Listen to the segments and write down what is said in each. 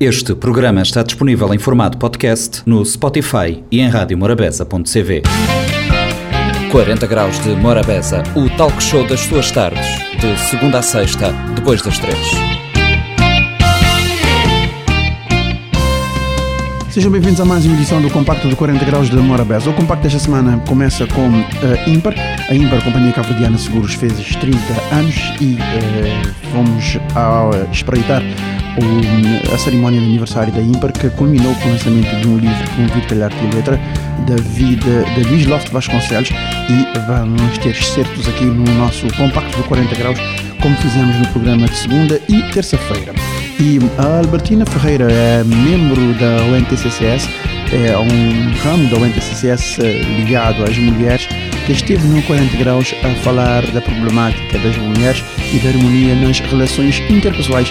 Este programa está disponível em formato podcast no Spotify e em radiomorabeza.cv. 40 Graus de Morabeza, o talk show das suas tardes, de segunda a sexta, depois das três. Sejam bem-vindos a mais uma edição do Compacto de 40 Graus de Morabeza. O Compacto desta semana começa com a uh. A Ímpar, Companhia Cabo-Verdiana Seguros, fez 30 anos e uh, fomos a uh, espreitar a cerimónia de aniversário da Ímpar, que culminou com o lançamento de um livro promovido pela Arte e Letra da vida de Luís Loft Vasconcelos e vamos ter excertos aqui no nosso Compacto de 40 Graus, como fizemos no programa de segunda e terça-feira. E a Albertina Ferreira é membro da UNTCCS, é um ramo da UNTCCS eh, ligado às mulheres, que esteve no 40 Graus a falar da problemática das mulheres e da harmonia nas relações interpessoais.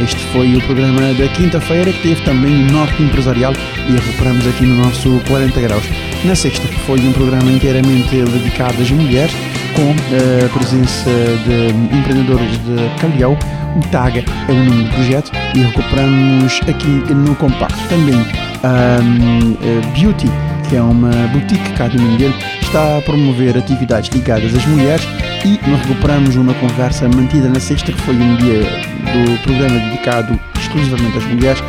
Este foi o programa da quinta-feira, que teve também o Norte Empresarial e recuperamos aqui no nosso 40 Graus. Na sexta foi um programa inteiramente dedicado às mulheres, com a presença de empreendedores de Calhau, o TAG é o nome do projeto e recuperamos aqui no compacto também um, Beauty, que é uma boutique cá de Mindelo, está a promover atividades ligadas às mulheres e nós recuperamos uma conversa mantida na sexta, que foi um dia do programa dedicado exclusivamente às mulheres,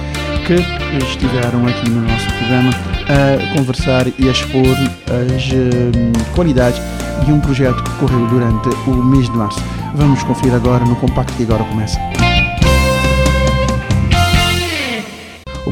que estiveram aqui no nosso programa a conversar e a expor as uh, qualidades de um projeto que correu durante o mês de março. Vamos conferir agora no compacto que agora começa.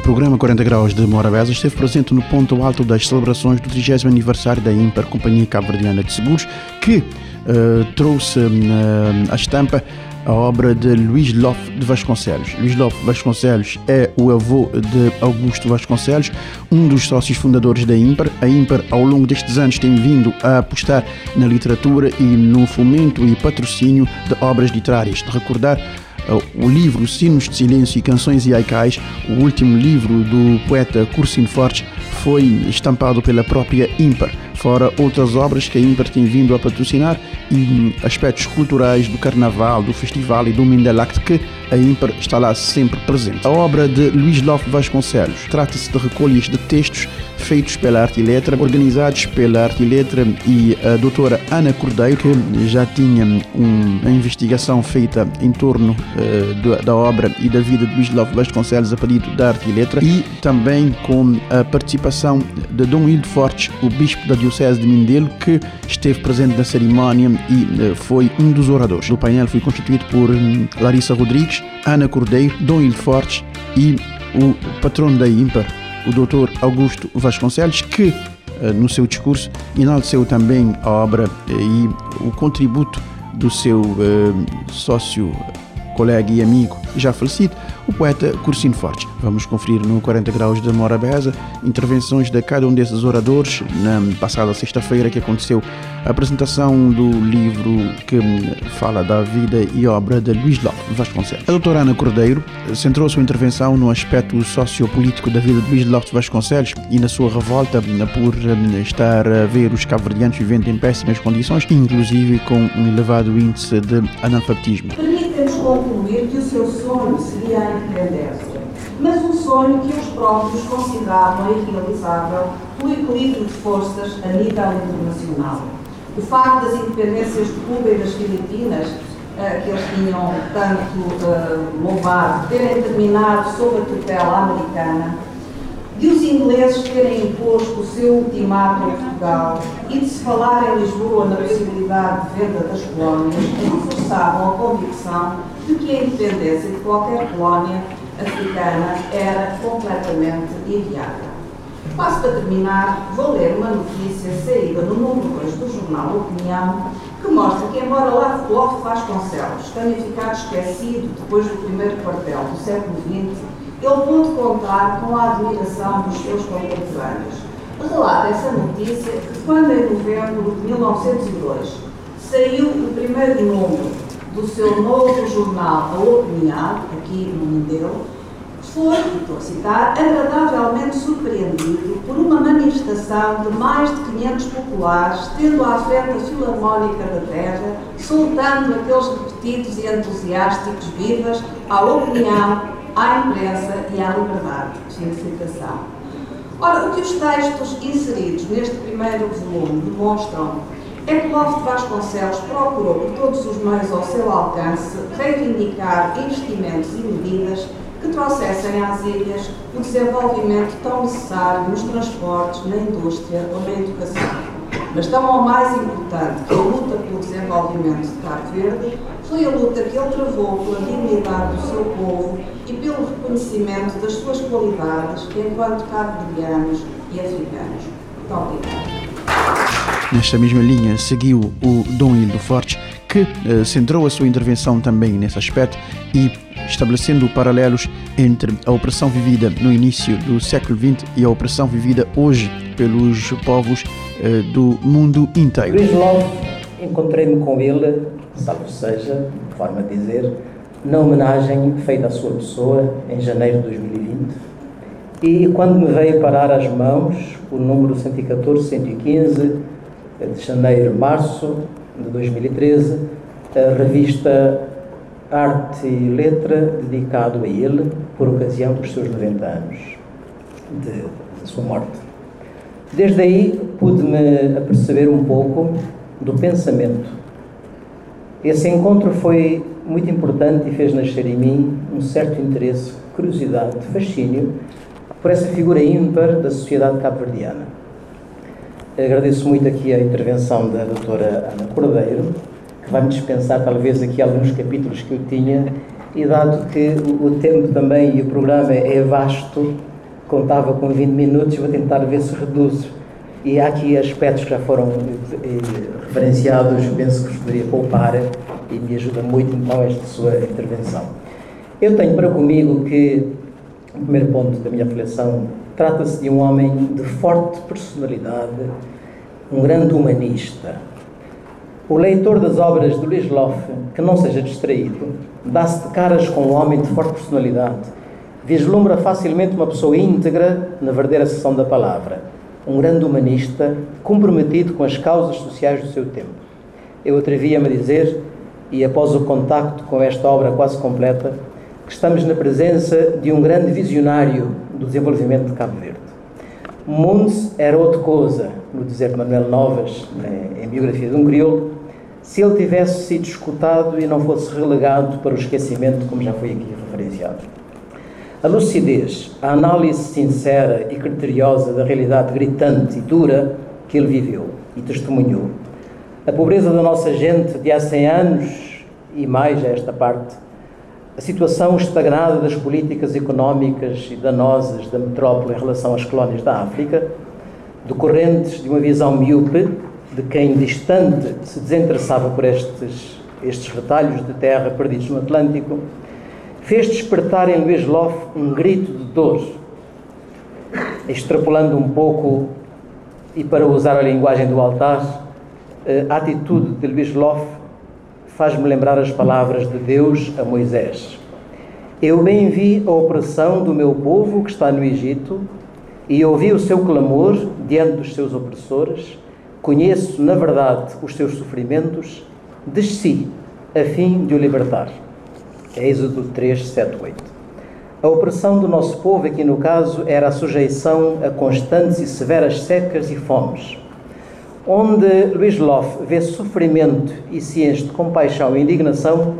Programa 40 Graus de Morabeza esteve presente no ponto alto das celebrações do 30 aniversário da Imper, Companhia Cabo-Verdiana de Seguros, que uh, trouxe uh, a estampa a obra de Luís Loff de Vasconcelos. Luís Loff Vasconcelos é o avô de Augusto Vasconcelos, um dos sócios fundadores da Ímpar. A Ímpar, ao longo destes anos, tem vindo a apostar na literatura e no fomento e patrocínio de obras literárias. De recordar o livro Sinos de Silêncio e Canções e Aicais, o último livro do poeta Cursino Fortes, foi estampado pela própria Ímpar fora outras obras que a Imper tem vindo a patrocinar e aspectos culturais do Carnaval, do Festival e do Mindelact que a Imper está lá sempre presente. A obra de Luís Lof Vasconcelos trata-se de recolhas de textos feitos pela Arte e Letra, organizados pela Arte e Letra e a doutora Ana Cordeiro, que já tinha uma investigação feita em torno uh, da obra e da vida de Lof Vasconcelos a pedido da Arte e Letra, e também com a participação de Dom Hildo Fortes, o bispo da Diocese de Mindelo, que esteve presente na cerimónia e uh, foi um dos oradores. O painel foi constituído por um, Larissa Rodrigues, Ana Cordeiro, Dom Hildo Fortes e o patrono da IMPAR, o Dr. Augusto Vasconcelos, que eh, no seu discurso enalteceu também a obra e o contributo do seu sócio, colega e amigo já falecido, o poeta Cursino Fortes. Vamos conferir no 40 Graus de Morabeza intervenções de cada um desses oradores na passada sexta-feira que aconteceu a apresentação do livro que fala da vida e obra de Luís Lopes Vasconcelos. A doutora Ana Cordeiro centrou sua intervenção no aspecto sociopolítico da vida de Luís Lopes Vasconcelos e na sua revolta por estar a ver os cabo-verdianos vivendo em péssimas condições, inclusive com um elevado índice de analfabetismo. Concluir que o seu sonho seria a independência, mas um sonho que os próprios consideravam irrealizável pelo equilíbrio de forças a nível internacional. O facto das independências de Cuba e das Filipinas, uh, que eles tinham tanto uh, louvado, terem terminado sob a tutela americana, de os ingleses terem imposto o seu ultimato a Portugal e de se falar em Lisboa na possibilidade de venda das colónias, reforçavam a convicção de que a independência de qualquer colónia africana era completamente inviável. Passo para terminar, vou ler uma notícia saída no número 2 do jornal Opinião, que mostra que, embora Love Vasconcelos tenha ficado esquecido depois do primeiro quartel do século XX, ele pôde contar com a admiração dos seus contemporâneos. Relata essa notícia que, quando em novembro de 1902 saiu o primeiro número do seu novo jornal, A Opinião, aqui no Mindelo, foi, estou a citar, agradavelmente surpreendido por uma manifestação de mais de 500 populares, tendo à frente a Filarmónica da Terra, soltando aqueles repetidos e entusiásticos vivas à opinião, à imprensa e à liberdade. Fim de citação. Ora, o que os textos inseridos neste primeiro volume demonstram Love de Vasconcelos procurou, por todos os meios ao seu alcance, reivindicar investimentos e medidas que trouxessem às ilhas o desenvolvimento tão necessário nos transportes, na indústria ou na educação. Mas tão ou mais importante que a luta pelo desenvolvimento de Cabo Verde foi a luta que ele travou pela dignidade do seu povo e pelo reconhecimento das suas qualidades enquanto cabo-verdianos e africanos. Muito obrigada. Nesta mesma linha seguiu o Dom Hildo Fortes, que eh, centrou a sua intervenção também nesse aspecto e estabelecendo paralelos entre a opressão vivida no início do século XX e a opressão vivida hoje pelos povos eh, do mundo inteiro. Luís Love, encontrei-me com ele, salvo seja, forma de dizer, na homenagem feita à sua pessoa em janeiro de 2020. E quando me veio parar às mãos o número 114-115 de janeiro-março de 2013, a revista Arte e Letra, dedicado a ele, por ocasião dos seus 90 anos de, de sua morte. Desde aí pude-me aperceber um pouco do pensamento. Esse encontro foi muito importante e fez nascer em mim um certo interesse, curiosidade, fascínio por essa figura ímpar da sociedade cabo-verdiana. Agradeço muito aqui a intervenção da doutora Ana Cordeiro, que vai-me dispensar talvez aqui alguns capítulos que eu tinha, e dado que o tempo também e o programa é vasto, contava com 20 minutos, vou tentar ver se reduzo. E há aqui aspectos que já foram eh, referenciados, penso que os poderia poupar e me ajuda muito então esta sua intervenção. Eu tenho para comigo que o primeiro ponto da minha reflexão trata-se de um homem de forte personalidade, um grande humanista. O leitor das obras de Luís Loff, que não seja distraído, dá-se de caras com um homem de forte personalidade, vislumbra facilmente uma pessoa íntegra na verdadeira sessão da palavra, um grande humanista comprometido com as causas sociais do seu tempo. Eu atrevia-me a dizer, e após o contacto com esta obra quase completa, que estamos na presença de um grande visionário do desenvolvimento de Cabo Verde. Mundes era outra coisa, no dizer Manuel Novas, em Biografia de um Crioulo, se ele tivesse sido escutado e não fosse relegado para o esquecimento, como já foi aqui referenciado. A lucidez, a análise sincera e criteriosa da realidade gritante e dura que ele viveu e testemunhou. A pobreza da nossa gente de há 100 anos e mais a esta parte a situação estagnada das políticas económicas e danosas da metrópole em relação às colónias da África, decorrentes de uma visão míope de quem distante se desinteressava por estes, estes retalhos de terra perdidos no Atlântico, fez despertar em Luís Loff um grito de dor, extrapolando um pouco, e para usar a linguagem do altar, a atitude de Luís Loff faz-me lembrar as palavras de Deus a Moisés. Eu bem vi a opressão do meu povo que está no Egito e ouvi o seu clamor diante dos seus opressores. Conheço, na verdade, os seus sofrimentos. Desci a fim de o libertar. Êxodo 3, 7, 8. A opressão do nosso povo, aqui no caso, era a sujeição a constantes e severas secas e fomes onde Luís Loff vê sofrimento e se enche de compaixão e indignação,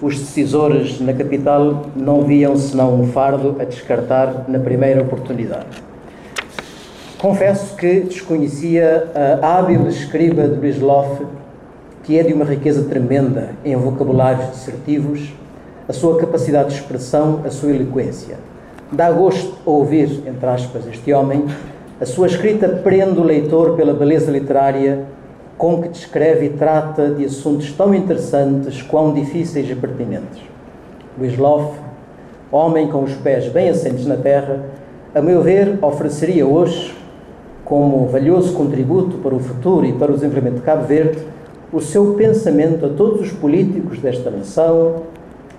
os decisores na capital não viam senão um fardo a descartar na primeira oportunidade. Confesso que desconhecia a hábil escriba de Luís que é de uma riqueza tremenda em vocabulários dissertivos, a sua capacidade de expressão, a sua eloquência. Dá gosto ouvir, entre aspas, este homem, a sua escrita prende o leitor pela beleza literária com que descreve e trata de assuntos tão interessantes quão difíceis e pertinentes. Luís homem com os pés bem assentes na terra, a meu ver, ofereceria hoje, como valioso contributo para o futuro e para o desenvolvimento de Cabo Verde, o seu pensamento a todos os políticos desta nação,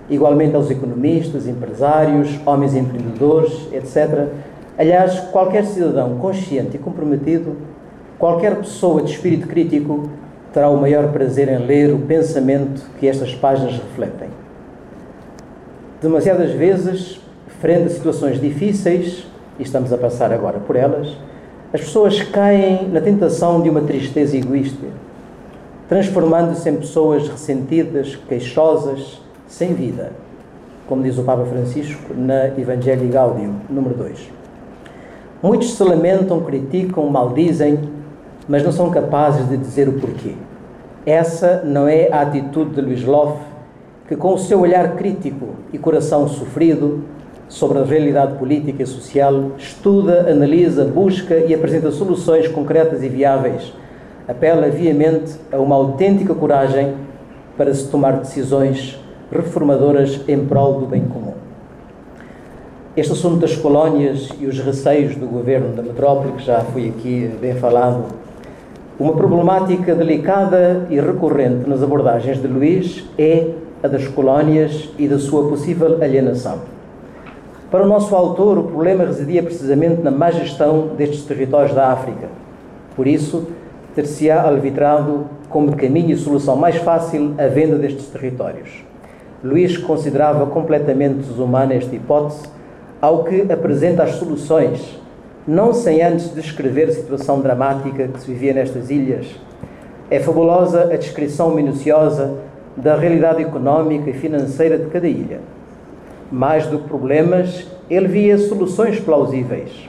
igualmente aos economistas, empresários, homens empreendedores, etc., Aliás, qualquer cidadão consciente e comprometido, qualquer pessoa de espírito crítico, terá o maior prazer em ler o pensamento que estas páginas refletem. Demasiadas vezes frente a situações difíceis, e estamos a passar agora por elas, as pessoas caem na tentação de uma tristeza egoísta, transformando-se em pessoas ressentidas, queixosas, sem vida, como diz o Papa Francisco na Evangelii Gaudium, número 2. Muitos se lamentam, criticam, maldizem, mas não são capazes de dizer o porquê. Essa não é a atitude de Luís Loff, que com o seu olhar crítico e coração sofrido sobre a realidade política e social, estuda, analisa, busca e apresenta soluções concretas e viáveis. Apela viamente a uma autêntica coragem para se tomar decisões reformadoras em prol do bem comum. Este assunto das colónias e os receios do governo da metrópole, que já foi aqui bem falado, uma problemática delicada e recorrente nas abordagens de Luís é a das colónias e da sua possível alienação. Para o nosso autor, o problema residia precisamente na má gestão destes territórios da África. Por isso, ter-se-á alvitrado como caminho e solução mais fácil a venda destes territórios. Luís considerava completamente desumana esta hipótese, ao que apresenta as soluções, não sem antes descrever a situação dramática que se vivia nestas ilhas. É fabulosa a descrição minuciosa da realidade económica e financeira de cada ilha mais do que problemas, ele via soluções plausíveis.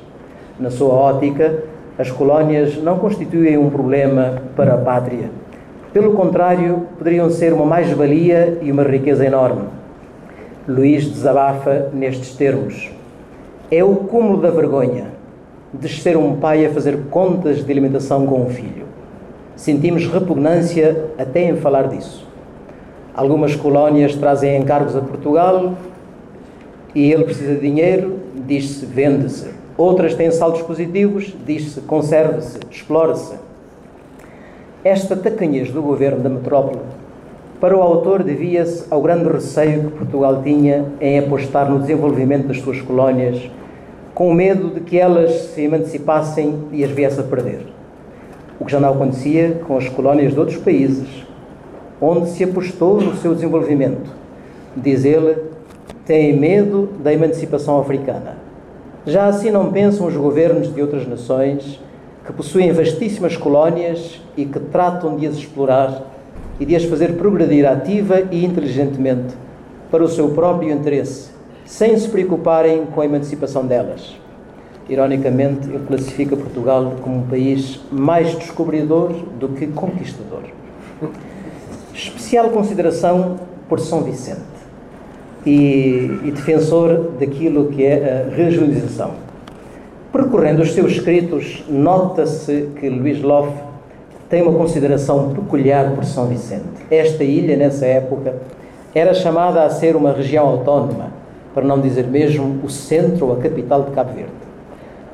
Na sua ótica, as colónias não constituem um problema para a pátria. Pelo contrário, poderiam ser uma mais-valia e uma riqueza enorme. Luís desabafa nestes termos. É o cúmulo da vergonha de ser um pai a fazer contas de alimentação com um filho. Sentimos repugnância até em falar disso. Algumas colónias trazem encargos a Portugal e ele precisa de dinheiro, diz-se vende-se. Outras têm saldos positivos, diz-se conserva-se, explora-se. Esta tacanhez do governo da metrópole, para o autor, devia-se ao grande receio que Portugal tinha em apostar no desenvolvimento das suas colónias, com medo de que elas se emancipassem e as viesse a perder. O que já não acontecia com as colónias de outros países, onde se apostou no seu desenvolvimento. Diz ele, têm medo da emancipação africana. Já assim não pensam os governos de outras nações que possuem vastíssimas colónias e que tratam de as explorar e de as fazer progredir ativa e inteligentemente para o seu próprio interesse, sem se preocuparem com a emancipação delas. Ironicamente, ele classifica Portugal como um país mais descobridor do que conquistador. Especial consideração por São Vicente e, e defensor daquilo que é a regionalização. Percorrendo os seus escritos, nota-se que Luís Loff tem uma consideração peculiar por São Vicente. Esta ilha, nessa época, era chamada a ser uma região autónoma, para não dizer mesmo o centro ou a capital de Cabo Verde.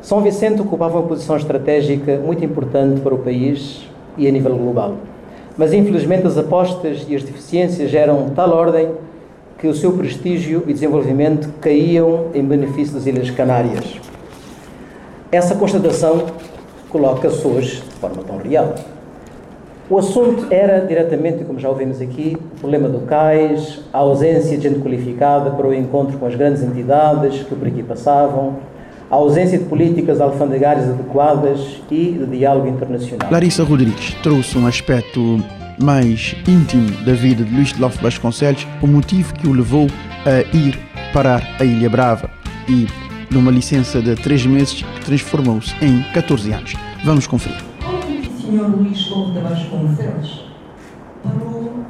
São Vicente ocupava uma posição estratégica muito importante para o país e a nível global. Mas infelizmente as apostas e as deficiências eram tal ordem que o seu prestígio e desenvolvimento caíam em benefício das Ilhas Canárias. Essa constatação coloca-se hoje de forma tão real. O assunto era diretamente, como já ouvimos aqui, o problema do cais, a ausência de gente qualificada para o encontro com as grandes entidades que por aqui passavam, a ausência de políticas alfandegárias adequadas e de diálogo internacional. Larissa Rodrigues trouxe um aspecto mais íntimo da vida de Luís de Lofe Vasconcelos, o motivo que o levou a ir parar a Ilha Brava e, numa licença de três meses, transformou-se em 14 anos. Vamos conferir. Como o Sr. Luís de Vasconcelos parou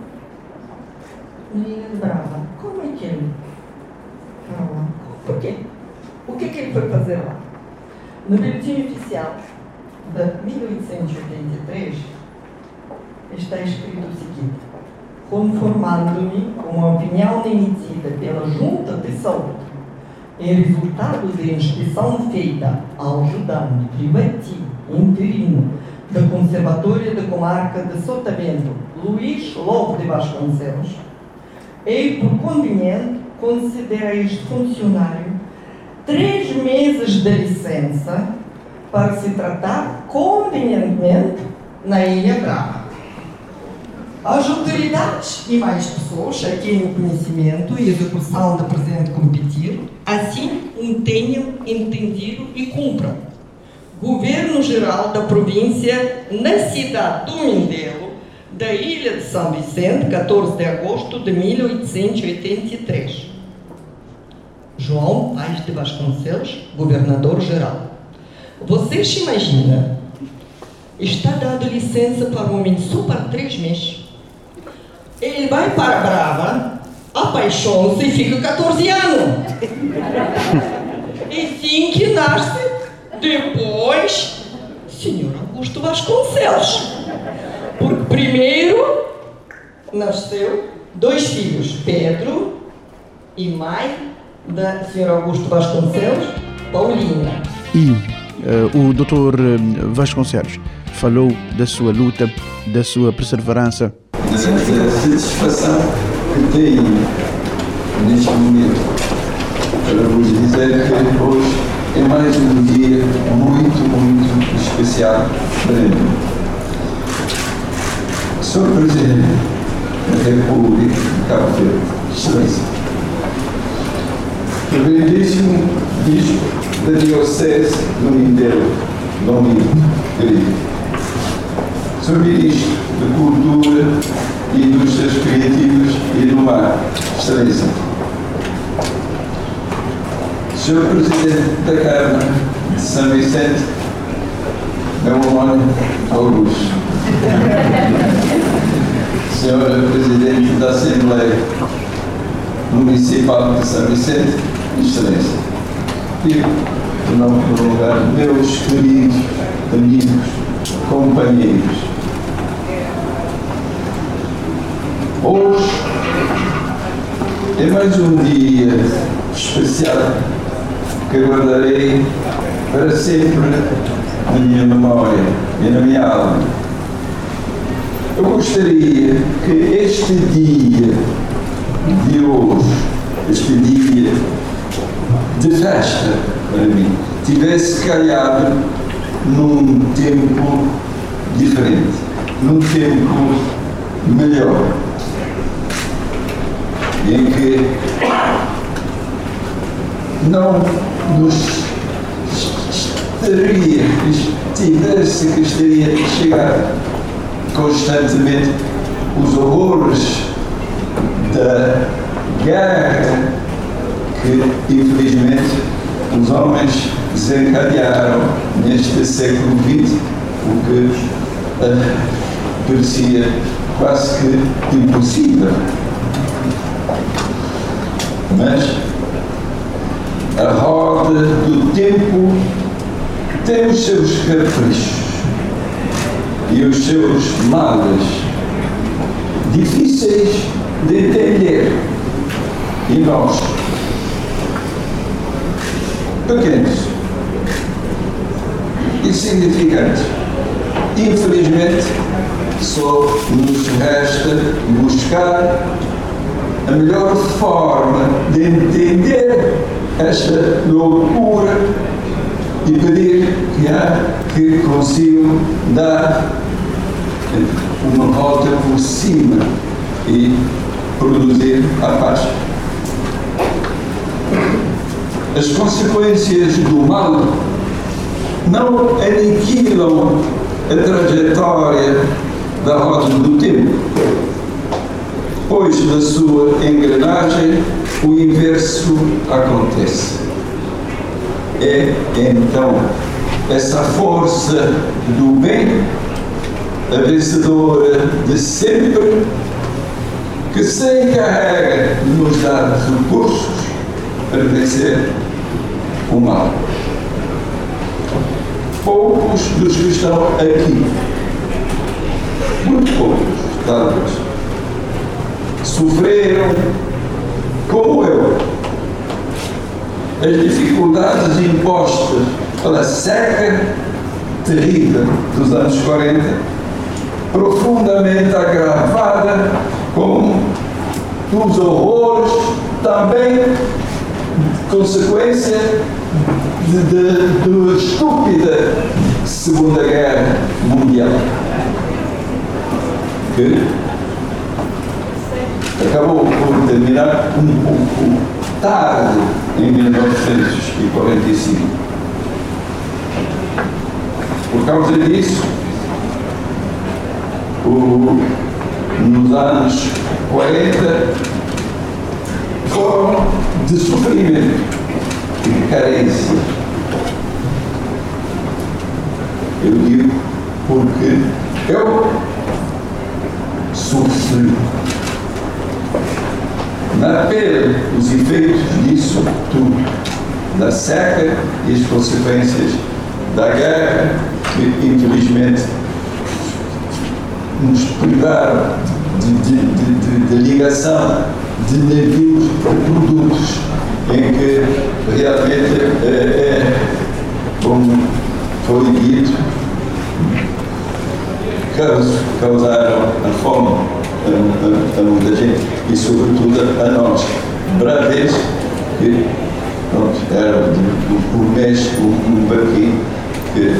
na Ilha Brava? Como é que ele parou lá? Por quê? O que, é que ele foi fazer lá? No boletim oficial de 1883, está escrito o seguinte: conformando-me com a opinião emitida pela Junta de Saúde, em resultado de inscrição feita ao ajudante privativo interino da Conservatória da Comarca de Sotavento, Luís Lobo de Vasconcelos, e por conveniente conceder este funcionário três meses de licença para se tratar convenientemente na Ilha Brava. As autoridades e mais pessoas a quem o conhecimento e execução da presente competir, assim tenham entendido e cumpram. Governo Geral da Província, na cidade do Mindelo, da Ilha de São Vicente, 14 de agosto de 1883. João Paes de Vasconcelos, Governador-Geral. Você se imagina, está dando licença para o homem só para três meses. Ele vai para Brava, apaixona-se e fica 14 anos. E assim que nasce, depois, senhor Augusto Vasconcelos. Porque primeiro nasceu dois filhos, Pedro e mãe da senhora Augusto Vasconcelos, Paulina. E uh, o doutor Vasconcelos falou da sua luta, da sua perseverança. Da satisfação que tenho neste momento para vos dizer que hoje é mais um dia muito, muito especial para mim. Sr. Presidente da República de Cabo Verde, Excelência, Reverendíssimo Bispo da Diocese do Mindelo, Dom Milton, querido, Sr. Ministro da Cultura e Indústrias Criativas e do Mar, Excelência, Sr. Presidente da Câmara de São Vicente, meu homónimo Augusto, Senhora Presidente da Assembleia Municipal de São Vicente, Excelência, e, por não prolongar, meus queridos amigos, companheiros, hoje é mais um dia especial que guardarei para sempre na minha memória e na minha alma. Eu gostaria que este dia de hoje, este dia de festa para mim, tivesse calhado num tempo diferente, num tempo melhor, em que não nos estaria, tivesse que estaria a chegar constantemente os horrores da guerra que, infelizmente, os homens desencadearam neste século XX, o que uh, parecia quase que impossível. Mas a roda do tempo tem os seus caprichos e os seus males difíceis de entender. E nós, pequenos, insignificantes, infelizmente, só nos resta buscar a melhor forma de entender esta loucura e pedir que, que consigam dar uma volta por cima e produzir a paz. As consequências do mal não aniquilam a trajetória da roda do tempo, pois na sua engrenagem o inverso acontece. É então essa força do bem, a vencedora de sempre, que se encarrega de nos dar recursos para vencer o mal. Poucos dos que estão aqui, muito poucos, talvez, sofreram como eu, as dificuldades impostas pela seca terrível dos anos 40, profundamente agravada com os horrores também consequência da estúpida Segunda Guerra Mundial, que acabou por terminar um pouco tarde, em 1945. Por causa disso, o, nos anos 40 foram de sofrimento e de carência. Eu digo porque eu sofri na pele os efeitos disso tudo, da seca e as consequências da guerra que infelizmente nos privaram de, de, de, de, ligação de navios de produtos em que realmente é, é, como foi dito causaram a fome a, a, a, muita gente e sobretudo a, nós, braves, que pronto, era por mês um, um barquinho que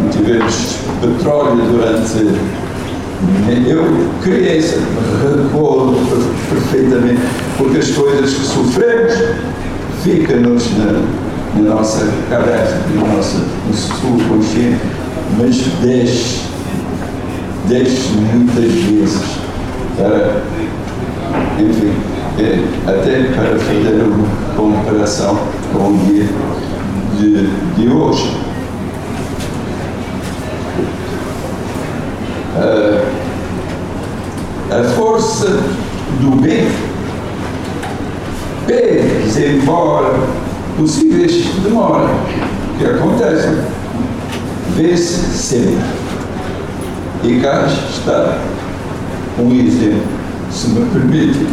não tivemos petróleo durante eu criança recordo perfeitamente porque as coisas que sofremos ficam-nos na, na, nossa cabeça, no nosso subconsciente, mas desce desce muitas vezes para, enfim, é, até para fazer uma comparação com o dia de, de hoje. Uh, a força do bem pede embora possíveis demoras que acontecem, vê-se sempre. E cá está um exemplo, se me permite.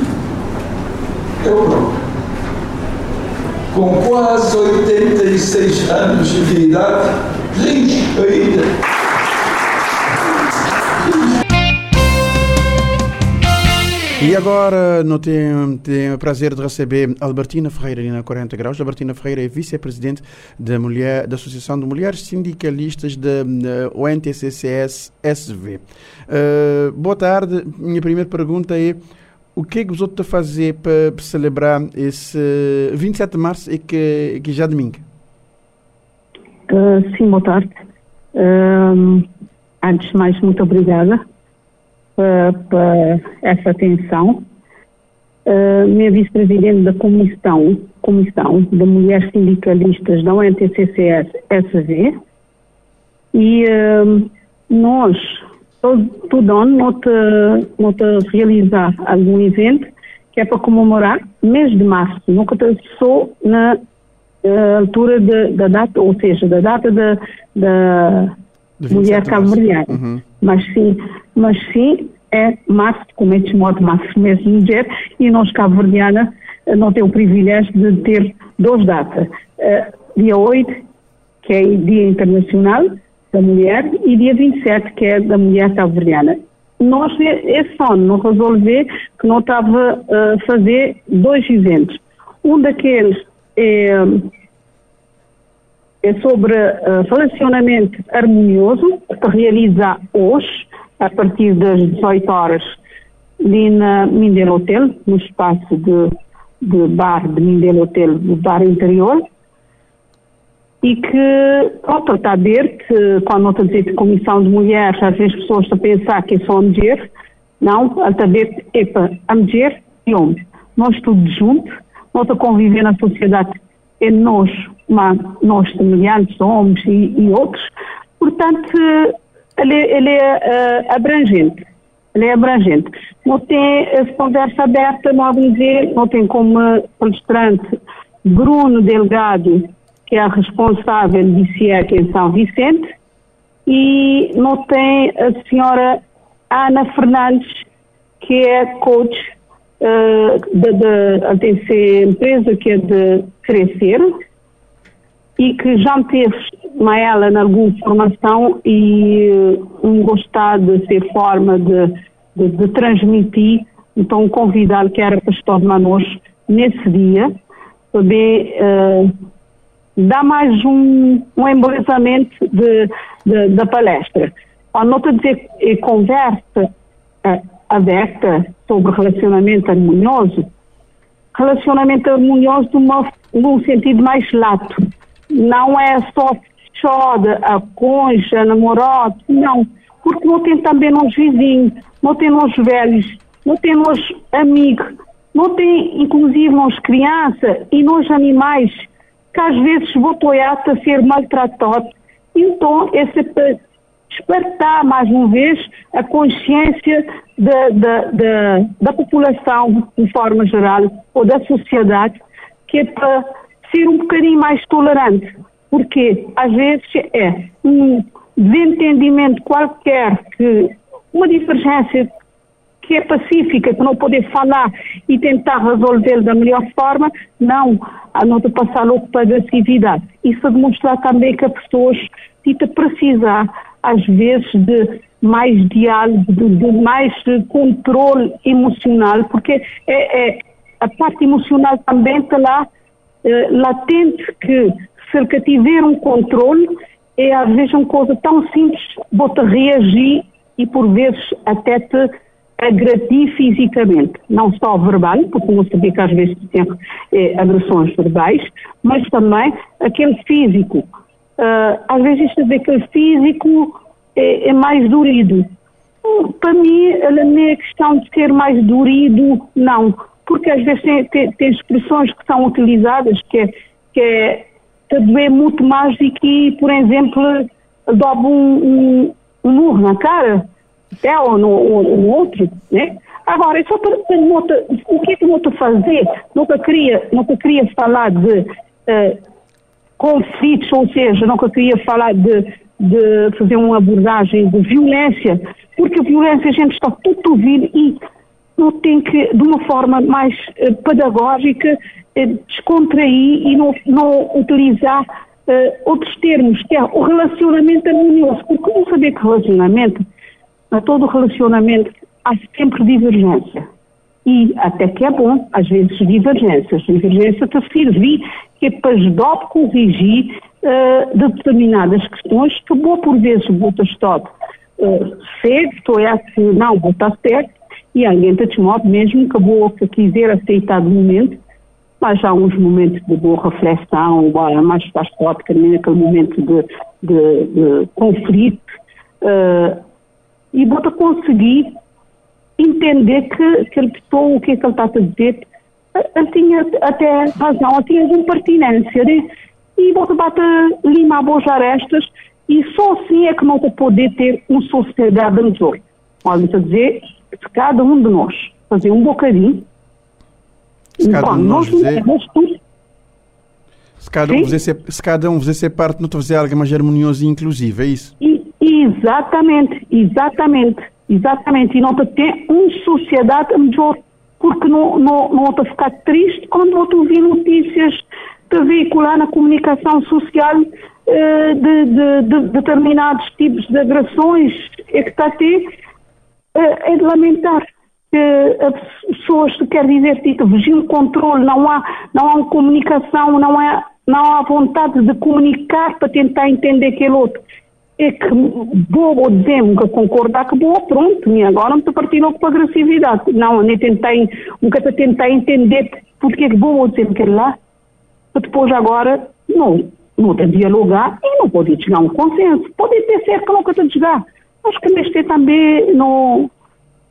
Eu próprio, com quase 86 anos de idade, rijo ainda. E agora não tenho, tenho o prazer de receber Albertina Ferreira na 40 Graus. Albertina Ferreira é vice-presidente da, mulher, da Associação de Mulheres Sindicalistas da ONTCCS-SV. Uh, eh, boa tarde. Minha primeira pergunta é o que é que os outros fazer para celebrar esse 27 de março e que, que já é domingo? Uh, sim, boa tarde. Uh, antes de mais, muito obrigada para, essa atenção. Uh, minha vice-presidente da comissão, comissão de Mulheres Sindicalistas da UNTCCS-SV e uh, nós, todo, todo ano, nós realizar algum evento que é para comemorar mês de março, nunca só na uh, altura de, da data, ou seja, da data da, da mulher cabo-verdiana. Uhum. Mas sim, mas sim é março, como é chamado março, mês de mulher, e nós cabo-verdiana eh, não temos o privilégio de ter duas datas. Uh, dia 8, que é Dia Internacional da Mulher, e dia 27, que é da Mulher cabo-verdiana. Nós, esse ano, não resolver que não estava a uh, fazer dois eventos. Um daqueles é é sobre uh, relacionamento harmonioso, que realiza hoje, a partir das 18 horas, na Mindelo Hotel, no espaço de, de bar de Mindelo Hotel, do bar interior, e que, pronto, está aberto, quando a dizer de comissão de mulheres, às vezes as pessoas estão a pensar que é só mulher, não, está aberto é para a mulher e homem. Nós tudo juntos, nós a conviver na sociedade é nós, uma, nós semelhantes, homens e, e, outros, portanto, ele, ele é uh, abrangente. Ele é abrangente. Não tem essa conversa aberta, não dizer, não tem como palestrante Bruno Delgado, que é responsável de CIEC em São Vicente, e não tem a senhora Ana Fernandes, que é coach uh, da, da TC empresa que é de crescer e que já me teve uma ela em alguma formação e um gostar de ser forma de, de, de transmitir, então convidar que era pastor Manos nesse dia, poder uh, dar mais um, um embelezamento de, de, da palestra. A nota de conversa, uh, aberta sobre relacionamento harmonioso, relacionamento harmonioso numa, num sentido mais lato. Não é só choda, a concha, namorado, não. Porque não tem também nos vizinhos, não tem nos velhos, não tem nos amigos, não tem inclusive nos crianças e nos animais, que às vezes botam a ser maltratados. Então, esse despertar mais uma vez a consciência da, da, da, da população, de forma geral, ou da sociedade, que é para ser um bocadinho mais tolerante. Porque às vezes é um desentendimento qualquer, que uma divergência que é pacífica, que não poder falar e tentar resolver da melhor forma, não, a não passar logo para a agressividade. Isso demonstra também que as pessoas tita precisar às vezes, de mais diálogo, de, de mais controle emocional, porque é, é, a parte emocional também está lá é, latente que se tiver um controle, é às vezes uma coisa tão simples, bota reagir e por vezes até te agredir fisicamente, não só verbal, porque não sabia que às vezes tem é, agressões verbais, mas também aquele físico Uh, às vezes isto de que o físico é, é mais durido. Para mim, não é questão de ser mais durido, não. Porque às vezes tem, tem, tem expressões que são utilizadas que é, que é te doer muito mais do que, por exemplo, dobra um, um, murro na cara, é, ou no, ou outro, né? Agora, é só para, para o que é que vou fazer? Nunca queria, nunca queria falar de uh, conflitos, ou seja, nunca queria falar de, de fazer uma abordagem de violência, porque a violência a gente está tudo ouvir e tem que, de uma forma mais uh, pedagógica, uh, descontrair e não, não utilizar uh, outros termos, que é o relacionamento harmonioso. Porque não saber que relacionamento, a todo relacionamento há sempre divergência. E até que é bom, às vezes, divergências. Divergência para servir que é para ajudar a corrigir uh, determinadas questões que boa por vezes bota stop uh, certo, é que não bota certo, e alguém te modo mesmo a boa que quiser aceitar de momento, mas há uns momentos de boa reflexão, mais faz parte que naquele momento de, de, de conflito, uh, e bota conseguir entender que, que ele pessoa, o que é que ele está a dizer, ele tinha até razão, ele tinha uma pertinência. Né? E você bate limar boas arestas e só assim é que não vai poder ter uma sociedade melhor. Olha, a dizer, se cada um de nós fazer um bocadinho, se cada um de nós fazer... Se cada, um fazer, se cada um fazer parte, não fazer algo mais harmonioso e inclusivo, é isso? E, exatamente, exatamente, exatamente. E não ter uma sociedade melhor porque não, não, não a ficar triste quando eu ouvir notícias de veicular na comunicação social eh, de, de, de, determinados tipos de agressões é que está a ter, é de lamentar. as pessoas, quer dizer, tipo, vigil controle, não há, não há comunicação, não há, não há vontade de comunicar para tentar entender aquele outro é que vou dizer nunca concordar que boa, pronto, e agora não partir logo para agressividade. Não, nem tentei, nunca tentei entender porque é que vou dizer que lá, para depois agora não, não te dialogar e não pode chegar a um consenso. Pode ter certo que nunca te chegar. Acho que neste também não,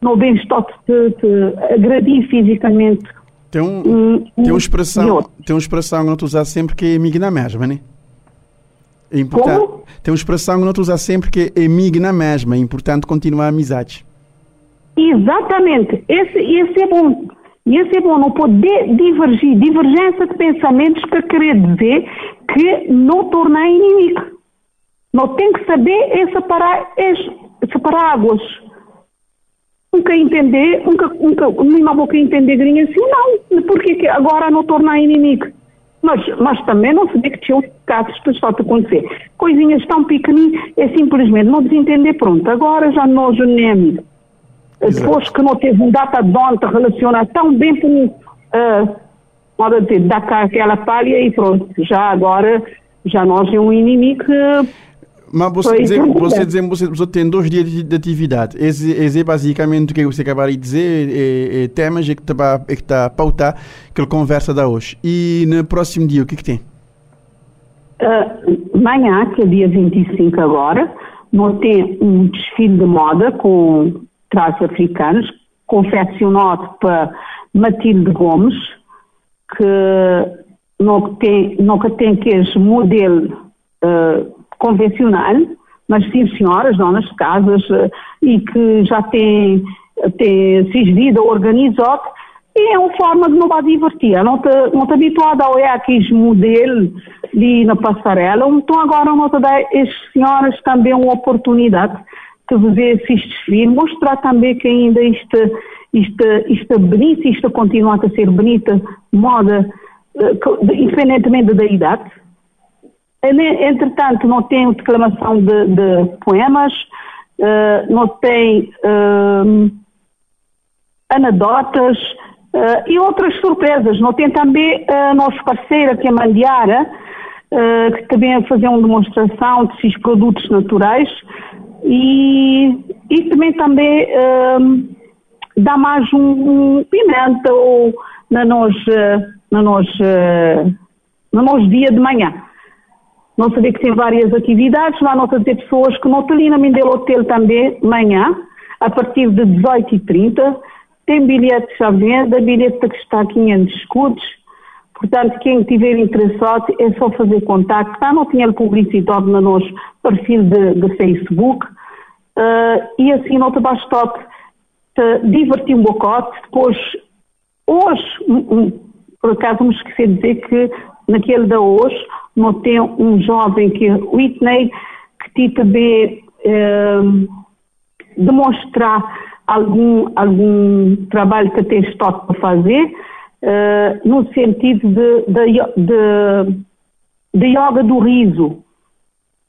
não bem estou te, te agredir fisicamente. Tem, um, tem, uma expressão, tem uma expressão que não te usar sempre que é amigo na mesma, não é? Importante. Como? Tem uma expressão que não usar sempre que é amigo na mesma. É importante continuar a amizade. Exatamente. Esse, esse é bom. Esse é bom. Não poder divergir. Divergência de pensamentos para querer dizer que não tornar inimigo. Não tem que saber é separar, é separar águas. Nunca entender, nunca, nunca, nenhuma boca entender grinha assim, não. Porque agora não tornar inimigo? Mas, mas também não se vê que tinham casos que só te acontecer. Coisinhas tão pequeninas, é simplesmente não desentender, pronto, agora já nem amigo. Depois que não teve um data de onde relaciona tão bem com, uh, pode dizer, dar cá aquela palha e pronto, já agora, já nós é um inimigo que Mas você dizer, você dizer, você, você tem dois dias de, atividade. Esse, esse é basicamente o que você acabaram de dizer, é, é temas que está é que tá a pautar aquela conversa da hoje. E no próximo dia, o que que tem? Uh, amanhã, que é dia 25 agora, nós temos um desfile de moda com traços africanos, confeccionado para Matilde Gomes, que não tem, nunca tem aqueles modelo uh, convencional, mas sim senhoras, donas de casas, uh, e que já tem, tem se vida e é uma forma de nos divertir. Não estou habituada a olhar aqueles modelos ali na passarela, então agora não estou dar às senhoras também uma oportunidade de ver esses desfiles, mostrar também que ainda isto, isto, isto é bonito, isto continua a ser bonita, moda, uh, independentemente da idade. Entretanto, não tem declamação de, de poemas, uh, não tem uh, anedotas, Uh, e outras surpresas. Não tem também a uh, nossa parceira, que é a Mandiara, que também vai fazer uma demonstração de esses produtos naturais e, e também, também uh, dá mais um, um pimenta ou na nós, na nós, no nosso dia de manhã. Não sabia que tem várias atividades, lá não ter pessoas que não ali na Mindelo Hotel também, manhã, a partir de 18h30, tem bilhetes à venda, bilhete que está a 500 escudos. Portanto, quem estiver interessado é só fazer contato. Já não tinha publicidade no nosso perfil de, de Facebook. Uh, e assim, não te basta divertir um bocote. Depois, hoje, por acaso me esqueci de dizer que naquele da hoje, não tem um jovem que Whitney, que também uh, demonstrar algum, algum trabalho que tens estado para fazer, uh, no sentido de, de, de, de yoga do riso.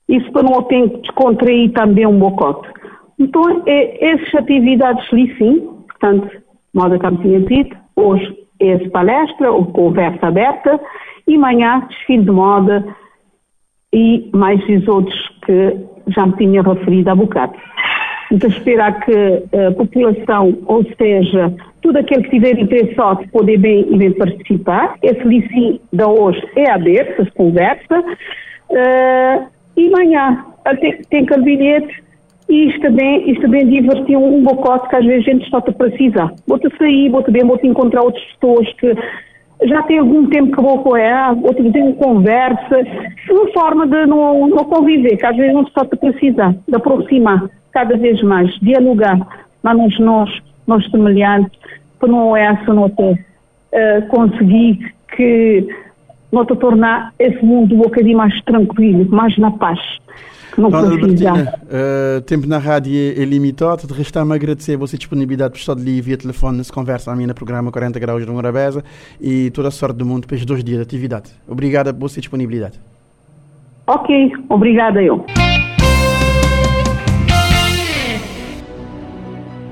Isso para não ter que descontrair também um bocote. Então, é, essas atividades ali sim, portanto, moda como tinha dito, hoje é palestra, ou conversa aberta, e amanhã desfile de moda e mais os outros que já me tinha referido há bocado de esperar que a população, ou seja, tudo aquele que tiver interessado poder bem e bem participar. Esse licínio da hoje é aberto, se conversa. Uh, e amanhã tem, tem bilhete e isto também, isto também divertiu um, bocote que às vezes a gente está a precisar. Vou-te sair, vou-te bem, vou-te encontrar outras pessoas que já tem algum tempo que vou com ela, outro uma conversa, uma forma de não, não conviver, que às vezes não se está a precisar, de aproximar cada vez mais dialogar mas nós, nós semelhantes, para não é essa nota uh, conseguir que nota tornar esse mundo um bocadinho mais tranquilo, mais na paz. Não Dona Albertina, uh, tempo na rádio é limitado. De restar-me agradecer a vossa disponibilidade por estar ali via telefone nessa conversa a mim no programa 40 Graus de Morabeza e toda a sorte do mundo para estes dois dias de atividade. Obrigada pela vossa disponibilidade. Ok, obrigada eu.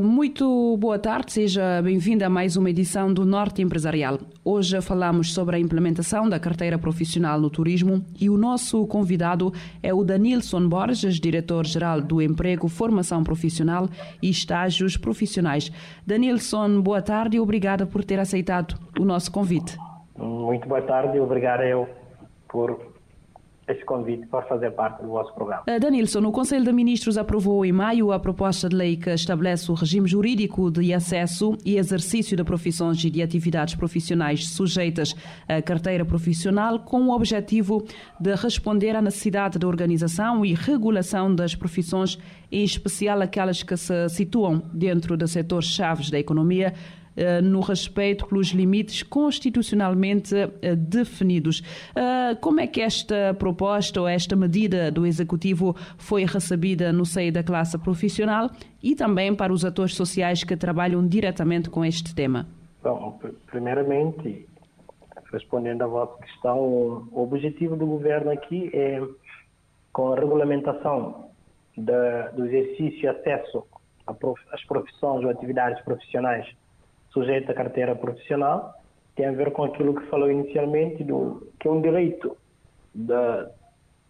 Muito boa tarde, seja bem-vindo a mais uma edição do Norte Empresarial. Hoje falamos sobre a implementação da carteira profissional no turismo e o nosso convidado é o Danilson Borges, diretor-geral do Emprego, Formação Profissional e Estágios Profissionais. Danilson, boa tarde e obrigada por ter aceitado o nosso convite. Muito boa tarde e obrigado eu por este convite para fazer parte do vosso programa. Uh, Danilson, o Conselho de Ministros aprovou em maio a proposta de lei que estabelece o regime jurídico de acesso e exercício de profissões e de atividades profissionais sujeitas à carteira profissional, com o objetivo de responder à necessidade de organização e regulação das profissões, em especial aquelas que se situam dentro de setores chaves da economia, eh, no respeito pelos limites constitucionalmente eh, definidos. Eh, como é que esta proposta ou esta medida do Executivo foi recebida no seio da classe profissional e também para os atores sociais que trabalham diretamente com este tema? Bom, primeiramente, respondendo à vossa questão, o objetivo do governo aqui é, com a regulamentação da, do exercício e acesso às profissões ou atividades profissionais sujeitas à carteira profissional, tem a ver com aquilo que falou inicialmente, do, que é um direito da,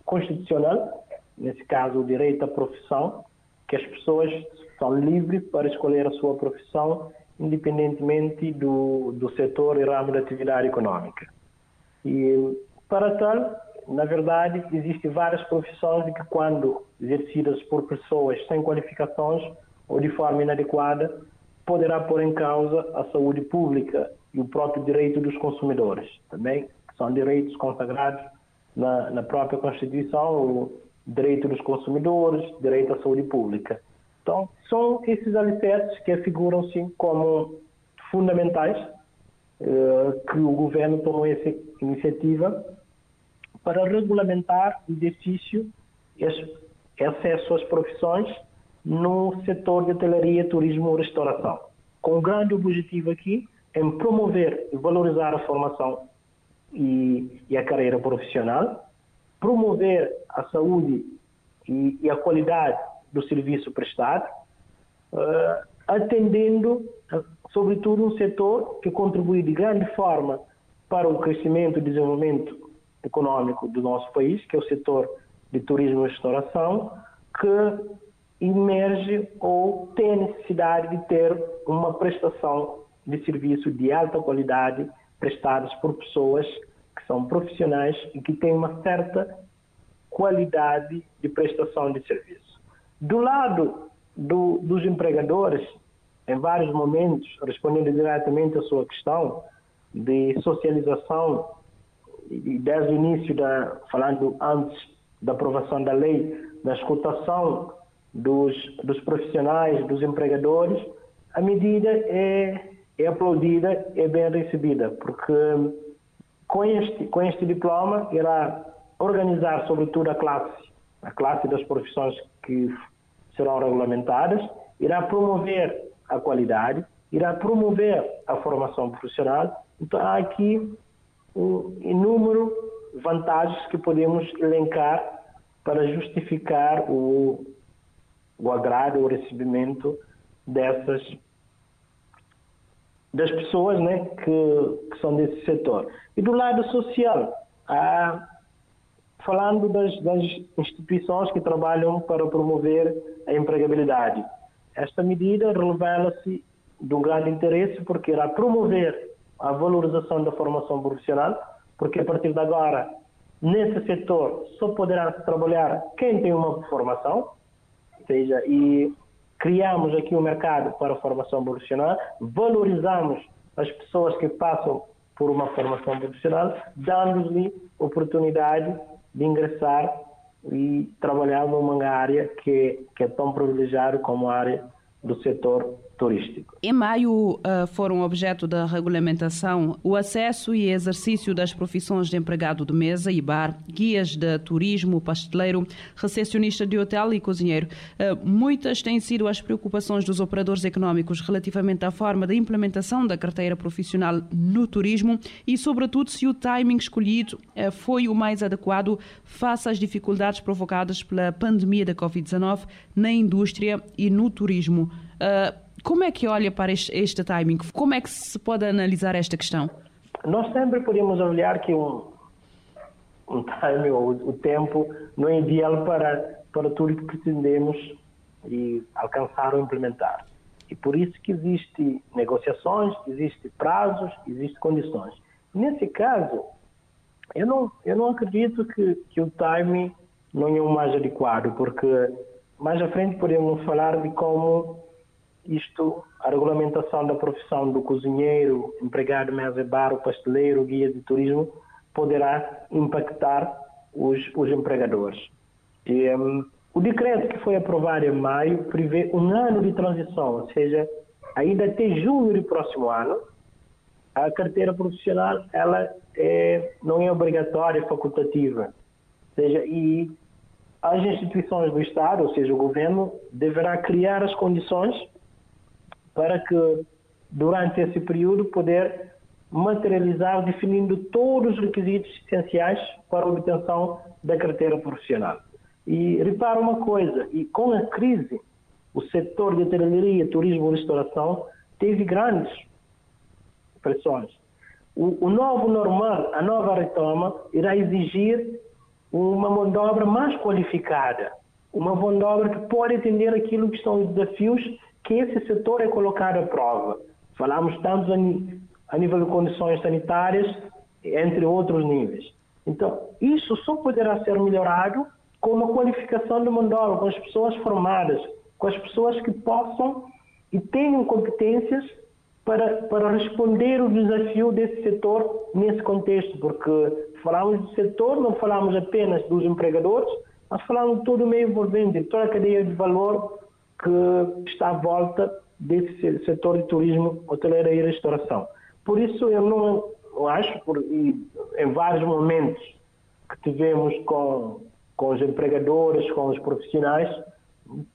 constitucional, nesse caso o direito à profissão, que as pessoas são livres para escolher a sua profissão independentemente do, do setor e ramo da atividade econômica. E para tal, na verdade, existem várias profissões que quando exercidas por pessoas sem qualificações ou de forma inadequada, poderá pôr em causa a saúde pública e o próprio direito dos consumidores, também são direitos consagrados na, na própria Constituição, o direito dos consumidores, direito à saúde pública. Então, são esses alicerces que figuram-se como fundamentais eh, que o governo tomou essa iniciativa para regulamentar o exercício e acesso às profissões no setor de hotelaria, turismo e restauração. Com o grande objetivo aqui em promover e valorizar a formação e, e a carreira profissional, promover a saúde e, e a qualidade do serviço prestado, uh, atendendo, sobretudo, um setor que contribui de grande forma para o crescimento e desenvolvimento econômico do nosso país, que é o setor de turismo e restauração, que emerge ou tem necessidade de ter uma prestação de serviço de alta qualidade prestados por pessoas que são profissionais e que têm uma certa qualidade de prestação de serviço. Do lado do, dos empregadores, em vários momentos, respondendo diretamente à sua questão de socialização, e desde o início, da, falando antes da aprovação da lei, da escutação dos, dos profissionais, dos empregadores, a medida é, é aplaudida, é bem recebida, porque com este, com este diploma irá organizar sobretudo a classe, a classe das profissões que serão regulamentadas, irá promover a qualidade, irá promover a formação profissional. Então, há aqui um inúmero vantagens que podemos elencar para justificar o, o agrado, o recebimento dessas das pessoas né, que, que são desse setor. E do lado social, há falando das, das instituições que trabalham para promover a empregabilidade. Esta medida revela-se de um grande interesse porque irá promover a valorização da formação profissional, porque a partir de agora, nesse setor, só poderá trabalhar quem tem uma formação, seja, e criamos aqui um mercado para a formação profissional, valorizamos as pessoas que passam por uma formação profissional, dando-lhe oportunidade de ingressar e trabalhar numa área que, que é tão privilegiada como a área do setor turístico. Em maio uh, foram objeto da regulamentação o acesso e exercício das profissões de empregado de mesa e bar, guias de turismo, pasteleiro, recepcionista de hotel e cozinheiro. Uh, muitas têm sido as preocupações dos operadores económicos relativamente à forma da implementação da carteira profissional no turismo e, sobretudo, se o timing escolhido uh, foi o mais adequado face às dificuldades provocadas pela pandemia da Covid-19 na indústria e no turismo. Uh, como é que olha para este, este timing? Como é que se pode analisar esta questão? Nós sempre podemos olhar que um, um timing ou o tempo não é ideal para, para tudo que pretendemos e alcançar ou implementar. E por isso que existem negociações, existem prazos, existem condições. Nesse caso, eu não, eu não acredito que, que o timing não é o mais adequado, porque mais à frente podemos falar de como isto, a regulamentação da profissão do cozinheiro, empregado mesa bar, o pasteleiro, guia de turismo, poderá impactar os, os empregadores. E, um, o decreto que foi aprovado em maio prevê um ano de transição, ou seja, ainda até junho do próximo ano, a carteira profissional ela é, não é obrigatória, é facultativa. Ou seja, e as instituições do Estado, ou seja, o governo, deverá criar as condições para que durante esse período poder materializar definindo todos os requisitos essenciais para a obtenção da carteira profissional. E repara uma coisa, e com a crise, o setor de hotelaria, turismo e restauração teve grandes pressões. O, o novo normal, a nova retoma, irá exigir uma mão de obra mais qualificada, uma mão de obra que pode atender aquilo que são os desafios que esse setor é colocado à prova. Falamos tanto a, nível de condições sanitárias, entre outros níveis. Então, isso só poderá ser melhorado com uma qualificação de mão com as pessoas formadas, com as pessoas que possam e tenham competências para, para responder o desafio desse setor nesse contexto, porque falamos do setor, não falamos apenas dos empregadores, mas falamos de todo o meio envolvente, toda a cadeia de valor que está à volta desse setor de turismo, hoteleira e restauração. Por isso, eu não eu acho, por, em vários momentos que tivemos com, com os empregadores, com os profissionais,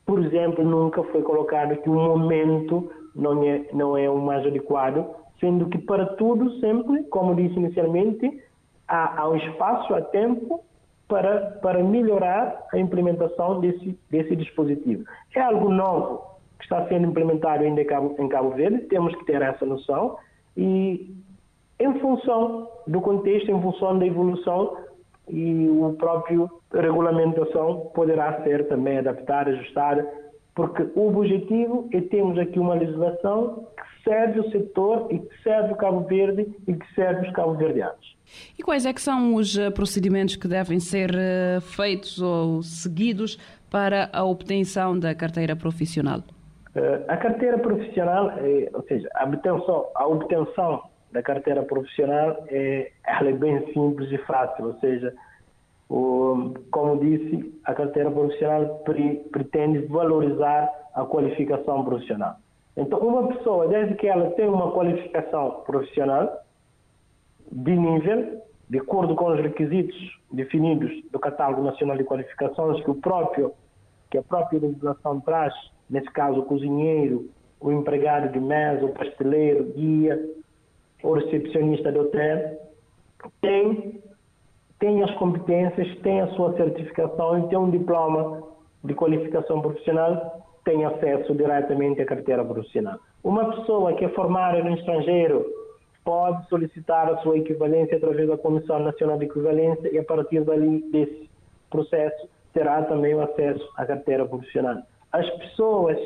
por exemplo, nunca foi colocado que o momento não é, não é o mais adequado, sendo que para tudo sempre, como disse inicialmente, há, há um espaço, há tempo para, para melhorar a implementação desse, desse dispositivo. É algo novo que está sendo implementado ainda em Cabo, em Cabo Verde, temos que ter essa noção e em função do contexto, em função da evolução e o próprio regulamentação poderá ser também adaptada, ajustada, porque o objetivo é termos aqui uma legislação que serve o setor e que serve o Cabo Verde e que serve os cabo-verdianos. E quais é que são os eh, procedimentos que devem ser eh, feitos ou seguidos para a obtenção da carteira profissional? Eh, a carteira profissional, ou seja, a obtenção, a obtenção da carteira profissional é, ela é bem simples e fácil, ou seja, como disse, a carteira profissional pre, pretende valorizar a qualificação profissional. Então, uma pessoa, desde que ela tem uma qualificação profissional de nível, de acordo com os requisitos definidos do Catálogo Nacional de Qualificações que o próprio que a própria legislação traz, nesse caso o cozinheiro, o empregado de mesa, o pasteleiro, guia, o recepcionista do hotel, tem, tem as competências, tem a sua certificação e tem um diploma de qualificação profissional, tem acesso diretamente à carteira profissional. Uma pessoa que é formada no estrangeiro pode solicitar a sua equivalência através da Comissão Nacional de Equivalência e a partir dali desse processo terá também o acesso à carteira profissional. As pessoas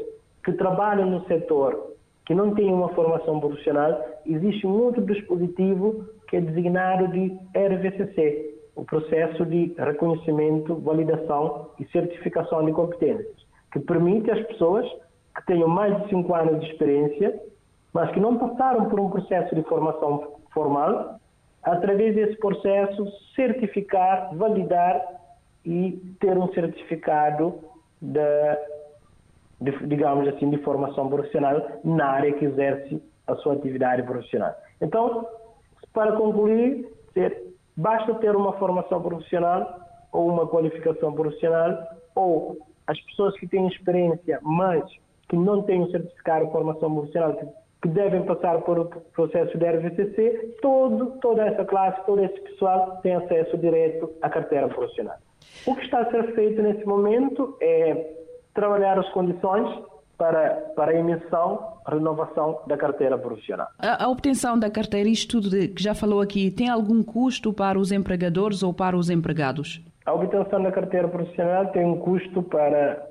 que trabalham no setor que não têm uma formação profissional, existe um outro dispositivo que é designado de RVCC, o processo de reconhecimento, validação e certificação de competências, que permite às pessoas que tenham mais de 5 anos de experiência, mas que não passaram por um processo de formação formal, através desse processo certificar, validar e ter um certificado da de, digamos assim, de formação profissional na área que exerce a sua atividade profissional. Então, para concluir, ter, basta ter uma formação profissional ou uma qualificação profissional ou as pessoas que têm experiência, mas que não têm um certificado de formação profissional, que, devem passar por o processo de RVCC, todo, toda essa classe, todo esse pessoal tem acesso direto à carteira profissional. O que está a ser feito nesse momento é trabalhar as condições para, para a emissão, renovação da carteira profissional. A, a, obtenção da carteira, isto tudo que já falou aqui, tem algum custo para os empregadores ou para os empregados? A obtenção da carteira profissional tem um custo para,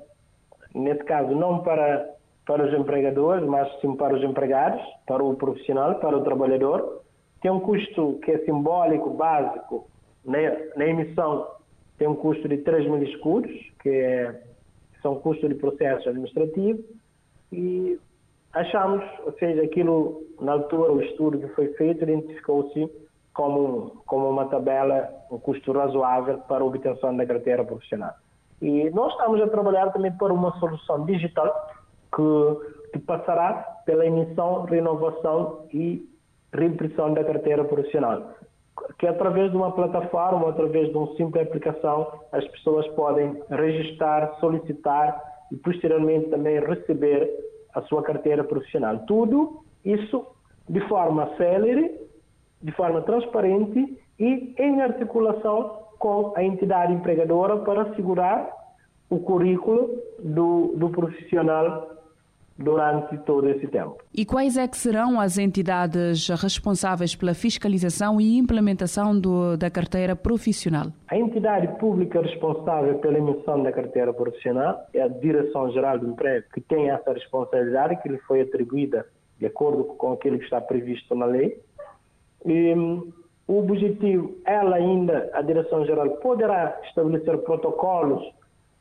nesse caso, não para, para os empregadores, mas sim para os empregados, para o profissional, para o trabalhador. Tem um custo que é simbólico, básico, na, na emissão tem um custo de 3 mil escudos, que é são custos de processo administrativo e achamos, ou seja, aquilo, na altura, o estudo que foi feito identificou-se como, como uma tabela, um custo razoável para a obtenção da carteira profissional. E nós estamos a trabalhar também por uma solução digital que, que passará pela emissão, renovação e reimpressão da carteira profissional que através de uma plataforma, através de uma simples aplicação, as pessoas podem registrar, solicitar e posteriormente também receber a sua carteira profissional. Tudo isso de forma célere de forma transparente e em articulação com a entidade empregadora para assegurar o currículo do, do profissional durante todo esse tempo. E quais é que serão as entidades responsáveis pela fiscalização e implementação do, da carteira profissional? A entidade pública responsável pela emissão da carteira profissional é a Direção-Geral do Emprego, que tem essa responsabilidade que lhe foi atribuída de acordo com aquilo que está previsto na lei. E, hum, o objetivo, ela ainda, a Direção-Geral, poderá estabelecer protocolos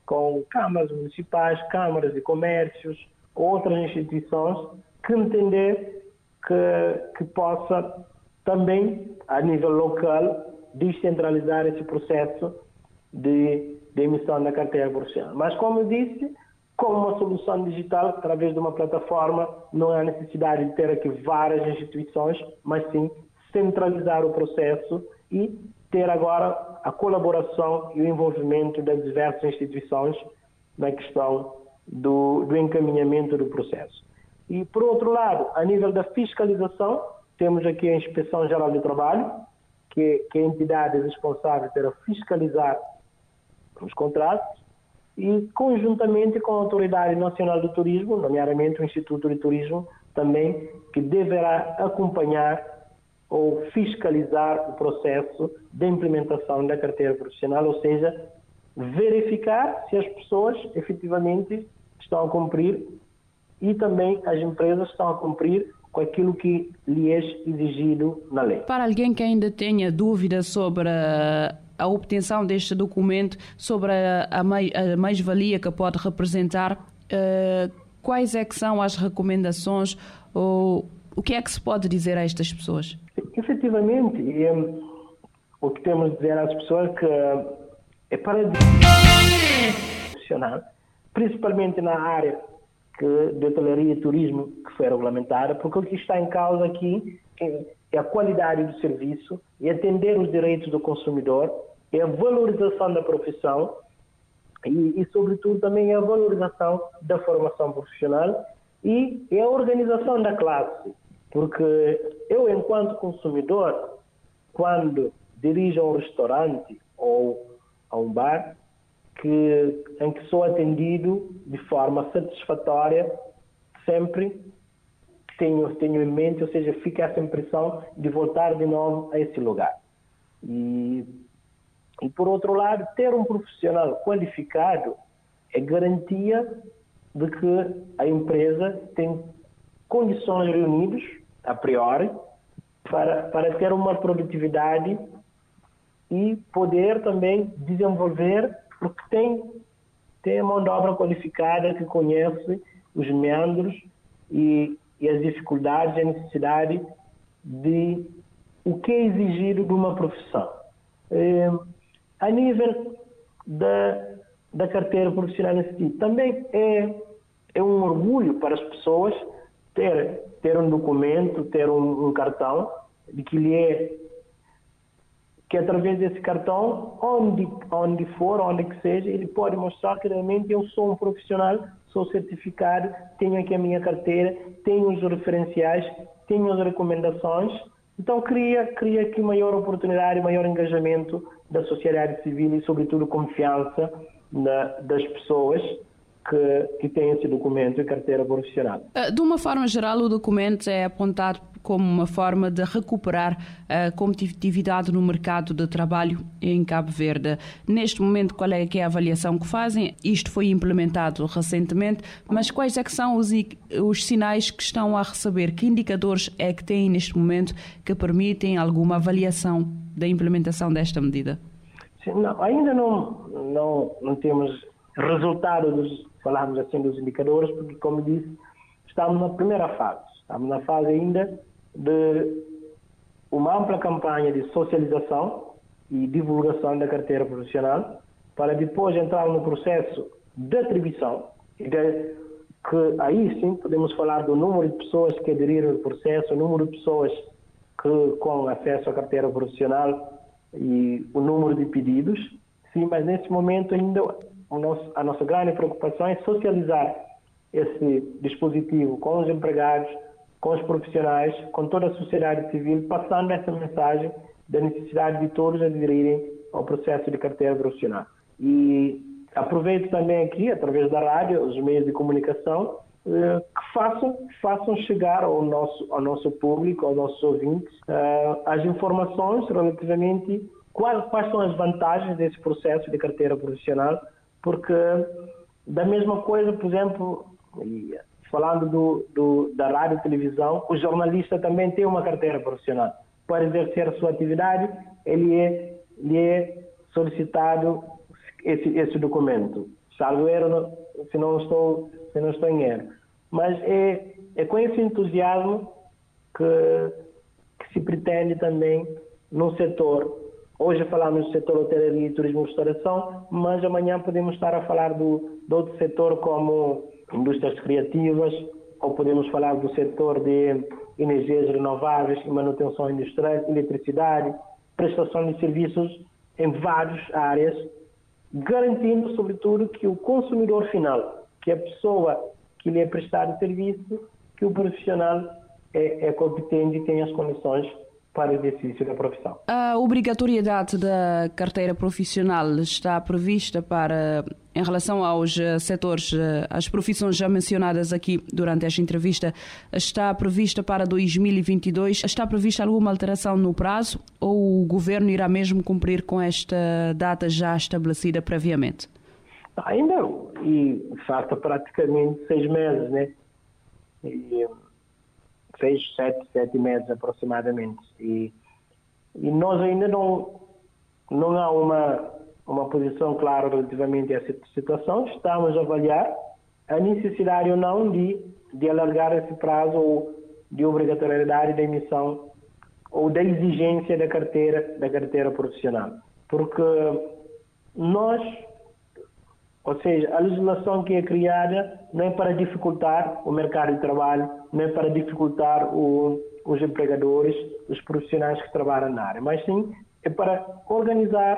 com câmaras municipais, câmaras de comércios, outras instituições que entender que, que possa também, a nível local, descentralizar esse processo de, de emissão da carteira profissional. Mas, como eu disse, como uma solução digital, através de uma plataforma, não há necessidade de ter aqui várias instituições, mas sim centralizar o processo e ter agora a colaboração e o envolvimento das diversas instituições na questão do, do encaminhamento do processo. E, por outro lado, a nível da fiscalização, temos aqui a Inspeção Geral do Trabalho, que, que é a entidade responsável para fiscalizar os contratos, e conjuntamente com a Autoridade Nacional do Turismo, nomeadamente o Instituto de Turismo, também, que deverá acompanhar ou fiscalizar o processo de implementação da carteira profissional, ou seja, verificar se as pessoas efetivamente estão a cumprir e também as empresas estão a cumprir com aquilo que lhe é exigido na lei. Para alguém que ainda tenha dúvidas sobre a, obtenção deste documento, sobre a, mais-valia que pode representar, uh, quais é que são as recomendações ou o que é que se pode dizer a estas pessoas? Efetivamente, é, o que temos de dizer às pessoas é que é para profissional principalmente na área que, de hotelaria e turismo que foi regulamentada, porque o que está em causa aqui é, é a qualidade do serviço, é atender os direitos do consumidor, é a valorização da profissão e, e, sobretudo, também é a valorização da formação profissional e é a organização da classe. Porque eu, enquanto consumidor, quando dirijo a um restaurante ou a um bar, que, em que sou atendido de forma satisfatória, sempre tenho, tenho em mente, ou seja, fica essa impressão de voltar de novo a esse lugar. E, e por outro lado, ter um profissional qualificado é garantia de que a empresa tem condições reunidas, a priori, para, para ter uma produtividade e poder também desenvolver porque tem, tem a mão de obra qualificada que conhece os meandros e, e as dificuldades e a necessidade de o que é exigido de uma profissão. É, a nível da, da carteira profissional em si, também é, é um orgulho para as pessoas ter, ter um documento, ter um, um cartão de que lhe é que através desse cartão, onde, onde for, onde que seja, ele pode mostrar que realmente eu sou um profissional, sou certificado, tenho aqui a minha carteira, tenho os referenciais, tenho as recomendações. Então, cria, cria aqui maior oportunidade, maior engajamento da sociedade civil e, sobretudo, confiança na, das pessoas que, que têm esse documento e carteira profissional. Eh, de uma forma geral, o documento é apontado como uma forma de recuperar a competitividade no mercado de trabalho em Cabo Verde. Neste momento, qual é, que é a avaliação que fazem? Isto foi implementado recentemente, mas quais é que são os, os sinais que estão a receber? Que indicadores é que têm neste momento que permitem alguma avaliação da implementação desta medida? Sim, não, ainda não, não, não temos resultado dos, falarmos assim, dos indicadores, porque, como disse, estamos na primeira fase. Estamos na fase ainda de uma ampla campanha de socialização e divulgação da carteira profissional, para depois entrar no processo de atribuição, de, que aí sim podemos falar do número de pessoas que aderiram ao processo, o número de pessoas que com acesso à carteira profissional e o número de pedidos. Sim, mas nesse momento ainda nosso, a nossa grande preocupação é socializar esse dispositivo com os empregados, com os profissionais, com toda a sociedade civil, passando essa mensagem da necessidade de todos aderirem ao processo de carteira profissional. E aproveito também aqui, através da rádio, os meios de comunicação, eh, que façam, façam chegar ao nosso, ao nosso público, aos nossos ouvintes, eh, as informações relativamente quais, quais são as vantagens desse processo de carteira profissional, porque da mesma coisa, por exemplo, falando do, do, da rádio e televisão, o jornalista também tem uma carteira profissional. Para exercer a sua atividade, ele é, ele é solicitado esse, esse documento. Salvo erro, se não estou, se não estou em erro. Mas é, é com esse entusiasmo que, que se pretende também no setor. Hoje falamos do setor hotelaria e turismo e restauração, mas amanhã podemos estar a falar do, do outro setor como indústrias criativas, ou podemos falar do setor de energias renováveis e manutenção industrial, eletricidade, prestação de serviços em várias áreas, garantindo, sobretudo, que o consumidor final, que a pessoa que lhe é prestado serviço, que o profissional é, é competente e tem as condições para o exercício da profissão. A obrigatoriedade da carteira profissional está prevista para, em relação aos eh, setores, eh, as profissões já mencionadas aqui durante esta entrevista, está prevista para 2022. Está prevista alguma alteração no prazo ou o governo irá mesmo cumprir com esta data já estabelecida previamente? Ainda, e falta praticamente seis meses, né? E, seis, sete, sete meses aproximadamente. E, e nós ainda não, não há uma, uma posição clara relativamente a essa situação. Estamos a avaliar a necessidade ou não de, de alargar esse prazo ou de obrigatoriedade da emissão ou da exigência da carteira, da carteira profissional. Porque nós ou seja, a legislação que é criada não é para dificultar o mercado de trabalho, não é para dificultar o, os empregadores, os profissionais que trabalham na área, mas sim é para organizar,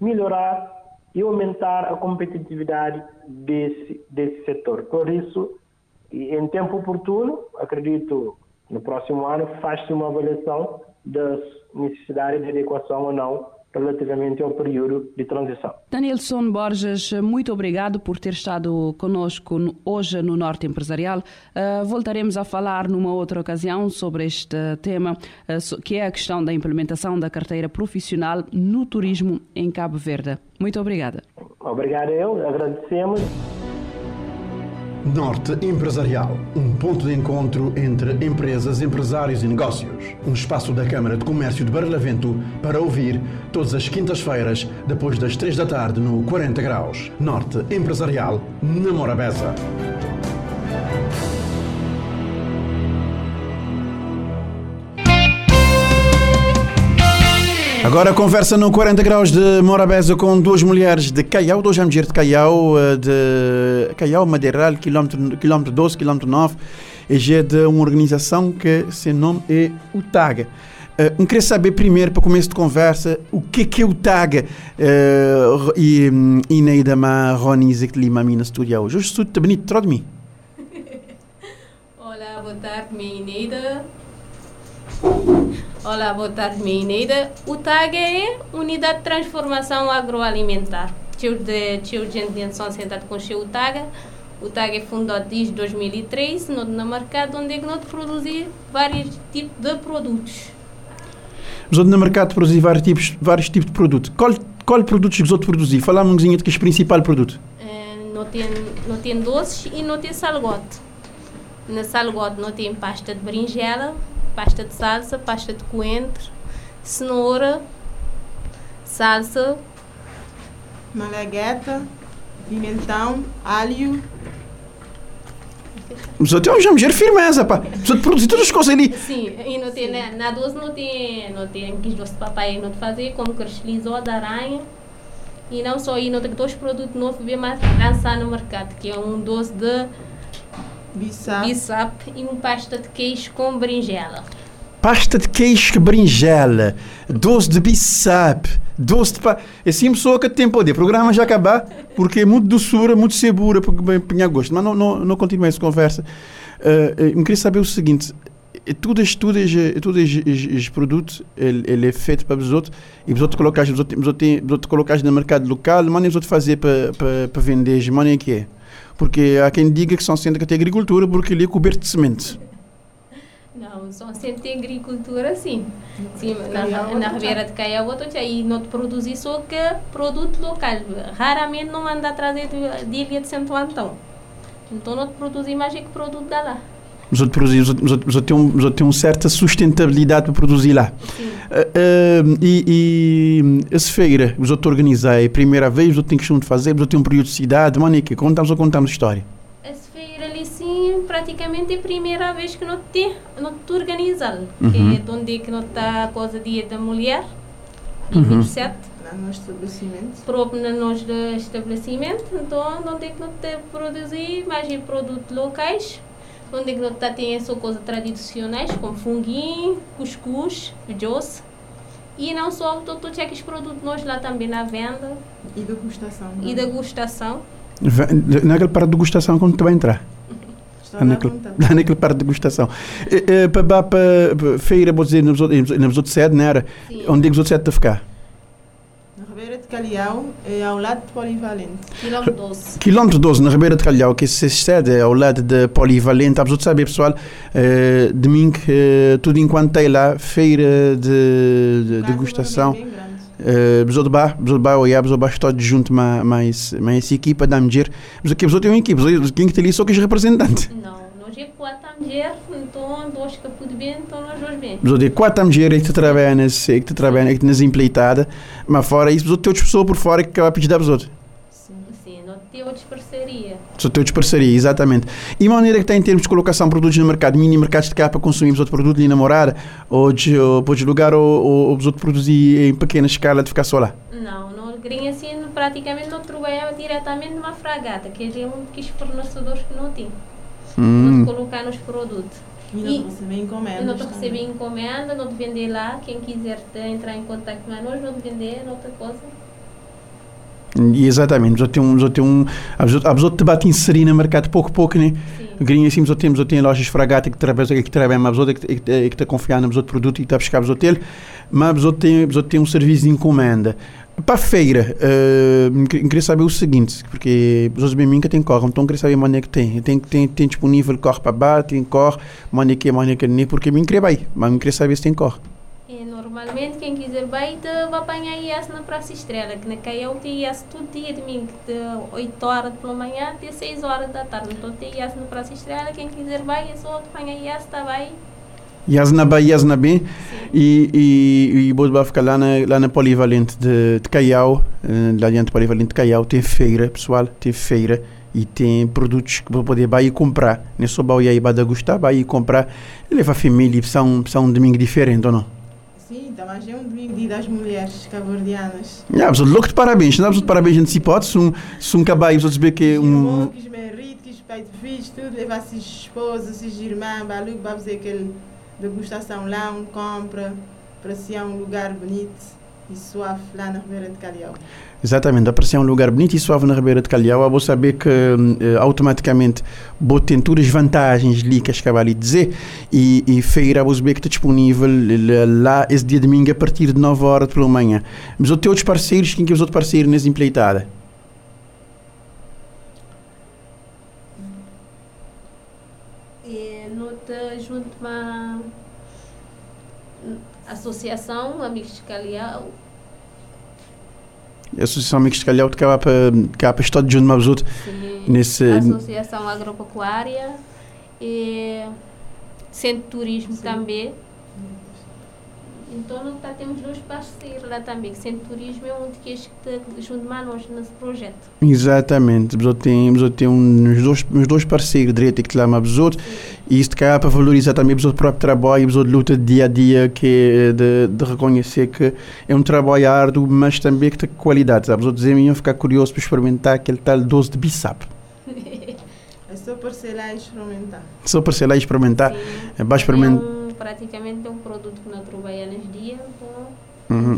melhorar e aumentar a competitividade desse, desse setor. Por isso, em tempo oportuno, acredito no próximo ano, faz-se uma avaliação das necessidades de adequação ou não relativamente ao período de transição. Danielson Borges, muito obrigado por ter estado conosco hoje no Norte Empresarial. Uh, voltaremos a falar numa outra ocasião sobre este tema, uh, que é a questão da implementação da carteira profissional no turismo em Cabo Verde. Muito obrigada. Obrigado eu, agradecemos. Norte Empresarial, um ponto de encontro entre empresas, empresários e negócios. Um espaço da Câmara de Comércio de Barlavento para ouvir todas as quintas-feiras, depois das três da tarde, no 40 Graus. Norte Empresarial, na Morabeza. Agora conversa no 40 graus de Morabeza com duas mulheres de Caiau, duas mulheres de Caiau, eh, de Caiau Madeiral, quilômetro, quilômetro 12, quilômetro 9, e é de uma organização que seu nome é o. Uh, eu queria saber primeiro, para começo de conversa, o que é, que é o TAG uh, e, e Neida Ma Roni Zek Lima na estúdio hoje. Hoje bonito, troca de mim. Olá, boa tarde, minha Neida. Olá, boa tarde, minha Ineida. O TAG é Unidade de Transformação Agroalimentar. Tio de tio de intenção sentado com o TAG. O TAG é fundado desde 2003 no mercado onde é que nós produzimos vários tipos de produtos. Os outros no mercado produzir vários tipos, vários tipos de produtos. Qual, qual produtos que os outros produzem? Fala-me um de que é o principal produto. É, não, tem, não tem doces e não tem salgote. Na salgote não tem pasta de berinjela, pasta de salsa, pasta de coentro, cenoura, salsa, malagueta, pimentão, alho. Mas eu tenho uma firmeza, pá. Precisa produzir todas as coisas ali. Sim, e não tem, né, na doce não tem, não tem que doce papai não fazer, como cristalizou da aranha. E não só aí, não tem dois produtos novos, bem mais lançar no mercado, que é um doce de Bissap. Bissap e um pasta de queijo com berinjela. Pasta de queijo com berinjela. Doce de bissap. Doce de pa... Assim, pessoa que tem poder. O programa já acabar, porque é muito doçura, muito segura, porque bem gosto. Mas não, não, não continue essa conversa. Uh, eu queria saber o seguinte. e tudo este, tudo este, tudo este, este, este produto ele, ele é feito para os outros e os outros colocar os outros, os outros, os outros colocar no mercado local mas os outros fazer para, para, para vender mas é que é porque há quem diga que são que tem agricultura porque ele é coberto de semente não, só sempre tem agricultura sim. sim na, na Ribeira de Caiaú, aí não te produzir só que produto local. Raramente não manda trazer de, de Ilha de Santo Antão. Então não te produzir mais que produto da lá. Mas outros produzir, mas tem, um, mas tem uma certa sustentabilidade para produzir lá. Uh, uh, e, e essa feira, os outros organizar, é a primeira vez, os outros têm questão de fazer, os outros têm um período de cidade, mano, que contamos ou contamos história? Essa feira ali, sim, praticamente é a primeira vez que não te, não te organizamos, Uhum. que é onde que não está a coisa dia da mulher, em Uhum. 27 no estabelecimento. próprio no nosso estabelecimento, então onde é que não te produzir mais em produtos locais, onde é que não tá, tem só coisas tradicionais como funguinho, cuscuz, doce. E não só, todos aqueles produtos nós lá também na venda E degustação. e degustação. Naquele parte de degustação, quando tu vai entrar? Estou à naquele, lá naquele parte de degustação. Eh, eh, Para para feira, vou dizer, nos outros sede, não era? Sim. Onde é que os outros sede ficar? De Calhau é ao lado de Polivalente. Quilômetro 12. Quilómetro 12, na Ribeira de Calhau, que sede é ao lado de Polivalente. Há saber, pessoal, eh, domingo, eh, tudo enquanto tem lá, feira de, de degustação. Besouro Bar, Besouro Bar, olhar, Besouro Bar está junto mais mais equipa da mulher. Mas aqui Besouro tem uma equipa, quem que tem ali só que é representante. Não, nós é quatro mulheres, então nós que pude bem, então nós dois bem. Besouro tem quatro mulheres que trabalham nesse, que trabalham aqui nas empreitadas, mas fora isso, Besouro tem outras pessoas por fora que acabam a pedir da Besouro. Sim, não tem outras parcerias. Só tem outras parcerias, exatamente. E a maneira que está em termos de colocação de produtos no mercado, mini mercados de cá para consumir os outros produtos ali na morada, ou de, ou, lugar ou, ou, os outros produzir em pequena escala de ficar só lá. Não, não grinha assim, praticamente não trabalhava diretamente numa fragata, que é um dos fornecedores que não tem. Hum. Não colocar nos produtos. E não receber encomendas. Eu não te receber encomenda, não te vender lá. Quem quiser te entrar em contato com nós, não te vender outra coisa. E Exatamente, já tem um, já tem um, há pessoas que bate inserir no mercado pouco a pouco, né? Grinha assim, já temos, já tem lojas fragata que trabalham, que trabalham, mas pessoa que está confiando nos outros produtos e está a buscar os hotéis, mas já tem, já tem um serviço de encomenda. Para feira, eu queria saber o seguinte, porque os bem que tem corre, então eu queria saber a maneira que tem. Tem, tem, tem disponível corre para baixo, tem corre, maneira que é, maneira que nem, porque eu queria bem, mas eu queria saber se tem corre. E normalmente quem quiser vai vai apanhar IAS na Praça Estrela, que na Caião tem IAS todo dia domingo, de 8 horas pela manhã até 6 horas da tarde. Então tem IAS na Praça Estrela, quem quiser vai, é só apanhar IAS, está vai. Yasna Ba, Yasna B, e, e, e vou ficar lá na, lá na Polivalente de, de Caiau, lá dentro da Polivalente de Caiau, tem feira, pessoal, tem feira e tem produtos que vou poder ir e comprar. Não é só para ir para degustar, vai ir comprar e levar a família para um, para um domingo diferente, ou não? Sim, também é um domingo dia das mulheres cabo-verdianas. Yeah, pessoal, louco de parabéns, não é de parabéns antecipados, se um, se um cabai, vocês ver que um... Que os maridos, que os pais de filhos, tudo, levar as esposas, as irmãs, balu, vai fazer aquele degustação lá, um compra, ser um lugar bonito e suave lá na Ribeira de Calhau. Exatamente, aparecer um lugar bonito e suave na Ribeira de Calhau, eu vou saber que eh, automaticamente vou ter todas as vantagens ali que acabei de dizer e, e feira vou saber que está disponível lá esse dia de domingo a partir de 9 horas pela manhã. Mas eu tenho outros parceiros, quem que é os outros parceiros nessa empleitada? Associação Amigos de Associação Amigos de Calhau de cá para cá para estar junto mais outros nesse Associação Agropecuária e Centro de Turismo também. Então não tá, temos dois parceiros lá também, que Centro de Turismo é um que está junto a nós nesse projeto. Exatamente, tenho, mas eu tenho uns dois, uns dois parceiros direito que lá mais outros e isto cá para valorizar também o próprio trabalho, a luta de dia a dia que é de, de reconhecer que é um trabalho árduo, mas também que tem qualidade, sabe? Os outros dizem, eu ficar curioso para experimentar aquele tal doce de bissap. É só parcelar e experimentar. Só para ser lá e experimentar, é para É experimentar. um, praticamente é um produto que nós trabalhamos nos dias, Uhum.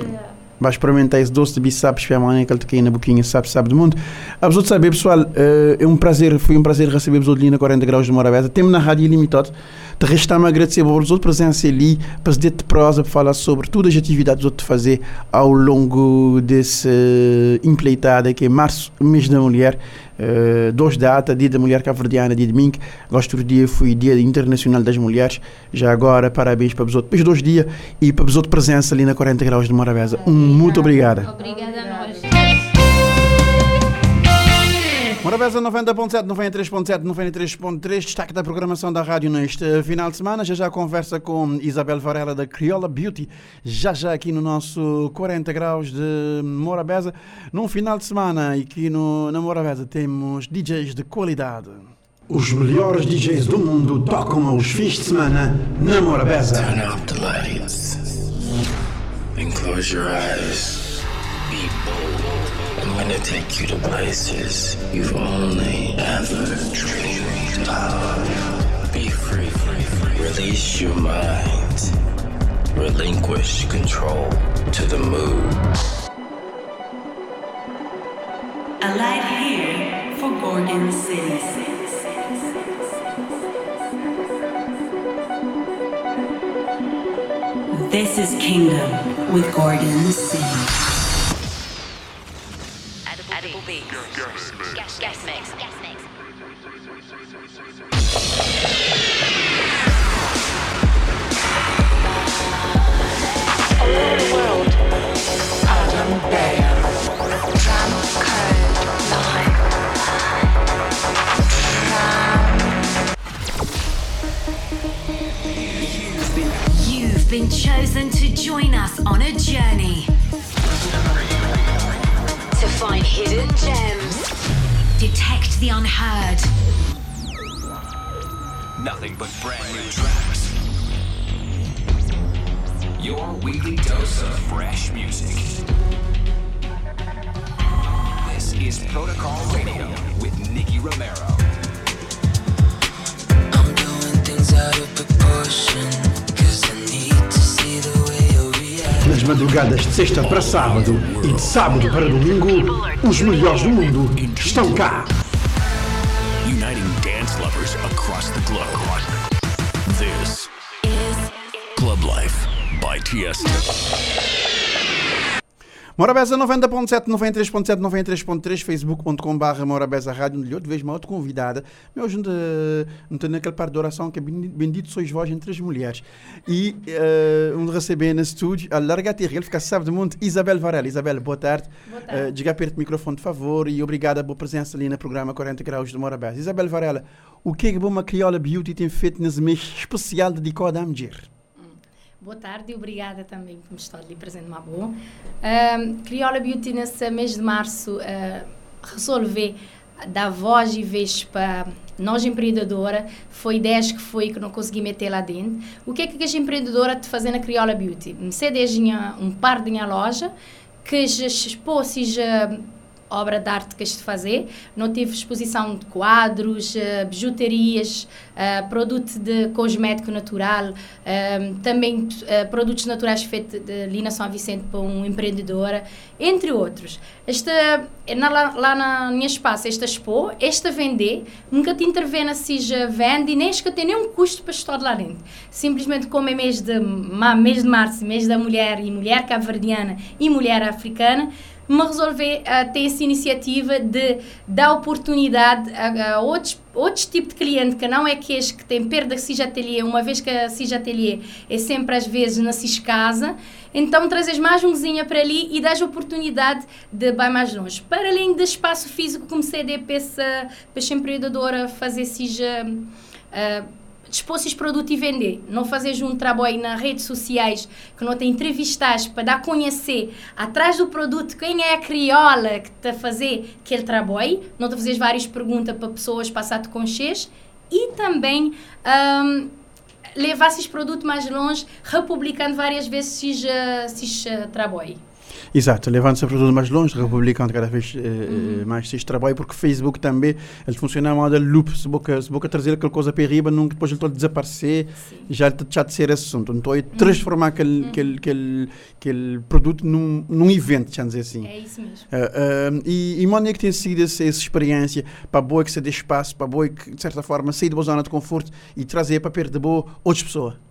Vai experimentar esse doce de bissap, especialmente aquele que na boquinha, sabe, sabe do mundo. A outros saber, pessoal, eh, é um prazer, foi um prazer receber vos ali na 40 graus de Morabeza. Temos na Rádio Ilimitado. Te resta-me agradecer por vos presença ali, para se de prosa, para falar sobre todas as atividades que fazer ao longo desse uh, empleitada que é março, mês da mulher. Uh, dois datas, dia da mulher cabo-verdiana, dia de domingo. Gosto do dia foi dia internacional das mulheres. Já agora, parabéns para os outros. Depois dois dias e para os outros presença ali na 40 graus de Morabeza. Um, muito obrigada. Obrigada a nós. Morabeza 90.7, 93.7, 93.3, destaque da programação da rádio neste final de semana. Já já conversa com Isabel Varela da Criolla Beauty, já já aqui no nosso 40 graus de Morabeza. Num final de semana e aqui no, na Morabeza temos DJs de qualidade. Os melhores DJs do mundo tocam aos fins de semana na Morabeza. Turn off the lights and close your eyes. Be bold. Gonna take you to places you've only ever dreamed of. Be free, release your mind, relinquish control to the mood. A light here for Gorgon City. This is Kingdom with Gordon City. Madrugadas de sexta para sábado e de sábado para domingo, os melhores do mundo estão cá. Morabeza 90.7, 93.7, 93.3, facebook.com.br Morabeza Rádio, onde outra vez uma outra convidada, me hoje não tem naquele par de oração que é bendito sois vós entre as mulheres. E uh, onde receber no estúdio, a larga terra, ele fica sabe do mundo, Isabel Varela. Isabel, boa tarde. Boa tarde. Uh, diga perto do microfone, por favor, e obrigada pela presença ali no programa 40 Graus de Morabeza. Isabel Varela, o que é que uma Criolla Beauty tem feito nesse mês especial dedicado à mulher? Boa tarde e obrigada também por me estar ali presente uma boa. Um, Criolla Beauty nesse mês de março uh, resolver dar voz e vez para nós empreendedora, foi ideias que foi que não consegui meter lá dentro. O que é que a empreendedora te fazer na Criolla Beauty? Me tinha um par de minha loja que expôs obra de arte que este fazer. Não tive exposição de quadros, uh, bijuterias, uh, produto de cosmético natural, uh, também produtos naturais feitos de Lina São Vicente para um empreendedora, entre outros. Esta, lá, lá na minha espaço, esta expo, esta vender, nunca te intervena se já vende e nem que tem nenhum custo para estar lá dentro. Simplesmente como é mês de, mês de março, mês da mulher e mulher cabo-verdiana e mulher africana, me resolver uh, ter essa iniciativa de dar oportunidade a, a, outros, outros tipos de cliente que não é aqueles que têm perda de CIS Atelier, uma vez que a CIS Atelier é sempre às vezes na CIS Casa, então trazes mais um cozinha para ali e dás oportunidade de ir mais longe. Para além do espaço físico, comecei a dar para essa, para essa empreendedora fazer CIS... Uh, dispor esses produtos e vender. Não fazer um trabalho nas redes sociais que não tem entrevistas para dar a conhecer atrás do produto quem é a crioula que está a fazer aquele trabalho. Não te fazer várias perguntas para pessoas passar-te com. E também um, levar esses produtos mais longe, republicando várias vezes esses, esses trabalho. Exato, levando-se tudo mais longe, republicando cada vez eh, mais este trabalho, porque Facebook também, ele funciona a modo loop, se boca, se boca trazer aquela coisa para riba, nunca depois ele a desaparecer, já está de ser esse assunto. Então, é transformar aquele, aquele, aquele, aquele produto num, num evento, vamos dizer assim. É isso mesmo. Ah, ah, e, e onde é que tem sido essa, essa experiência para a boa que se dê espaço, para a boa que, de certa forma, sair da boa zona de conforto e trazer para perto de boa outras pessoas?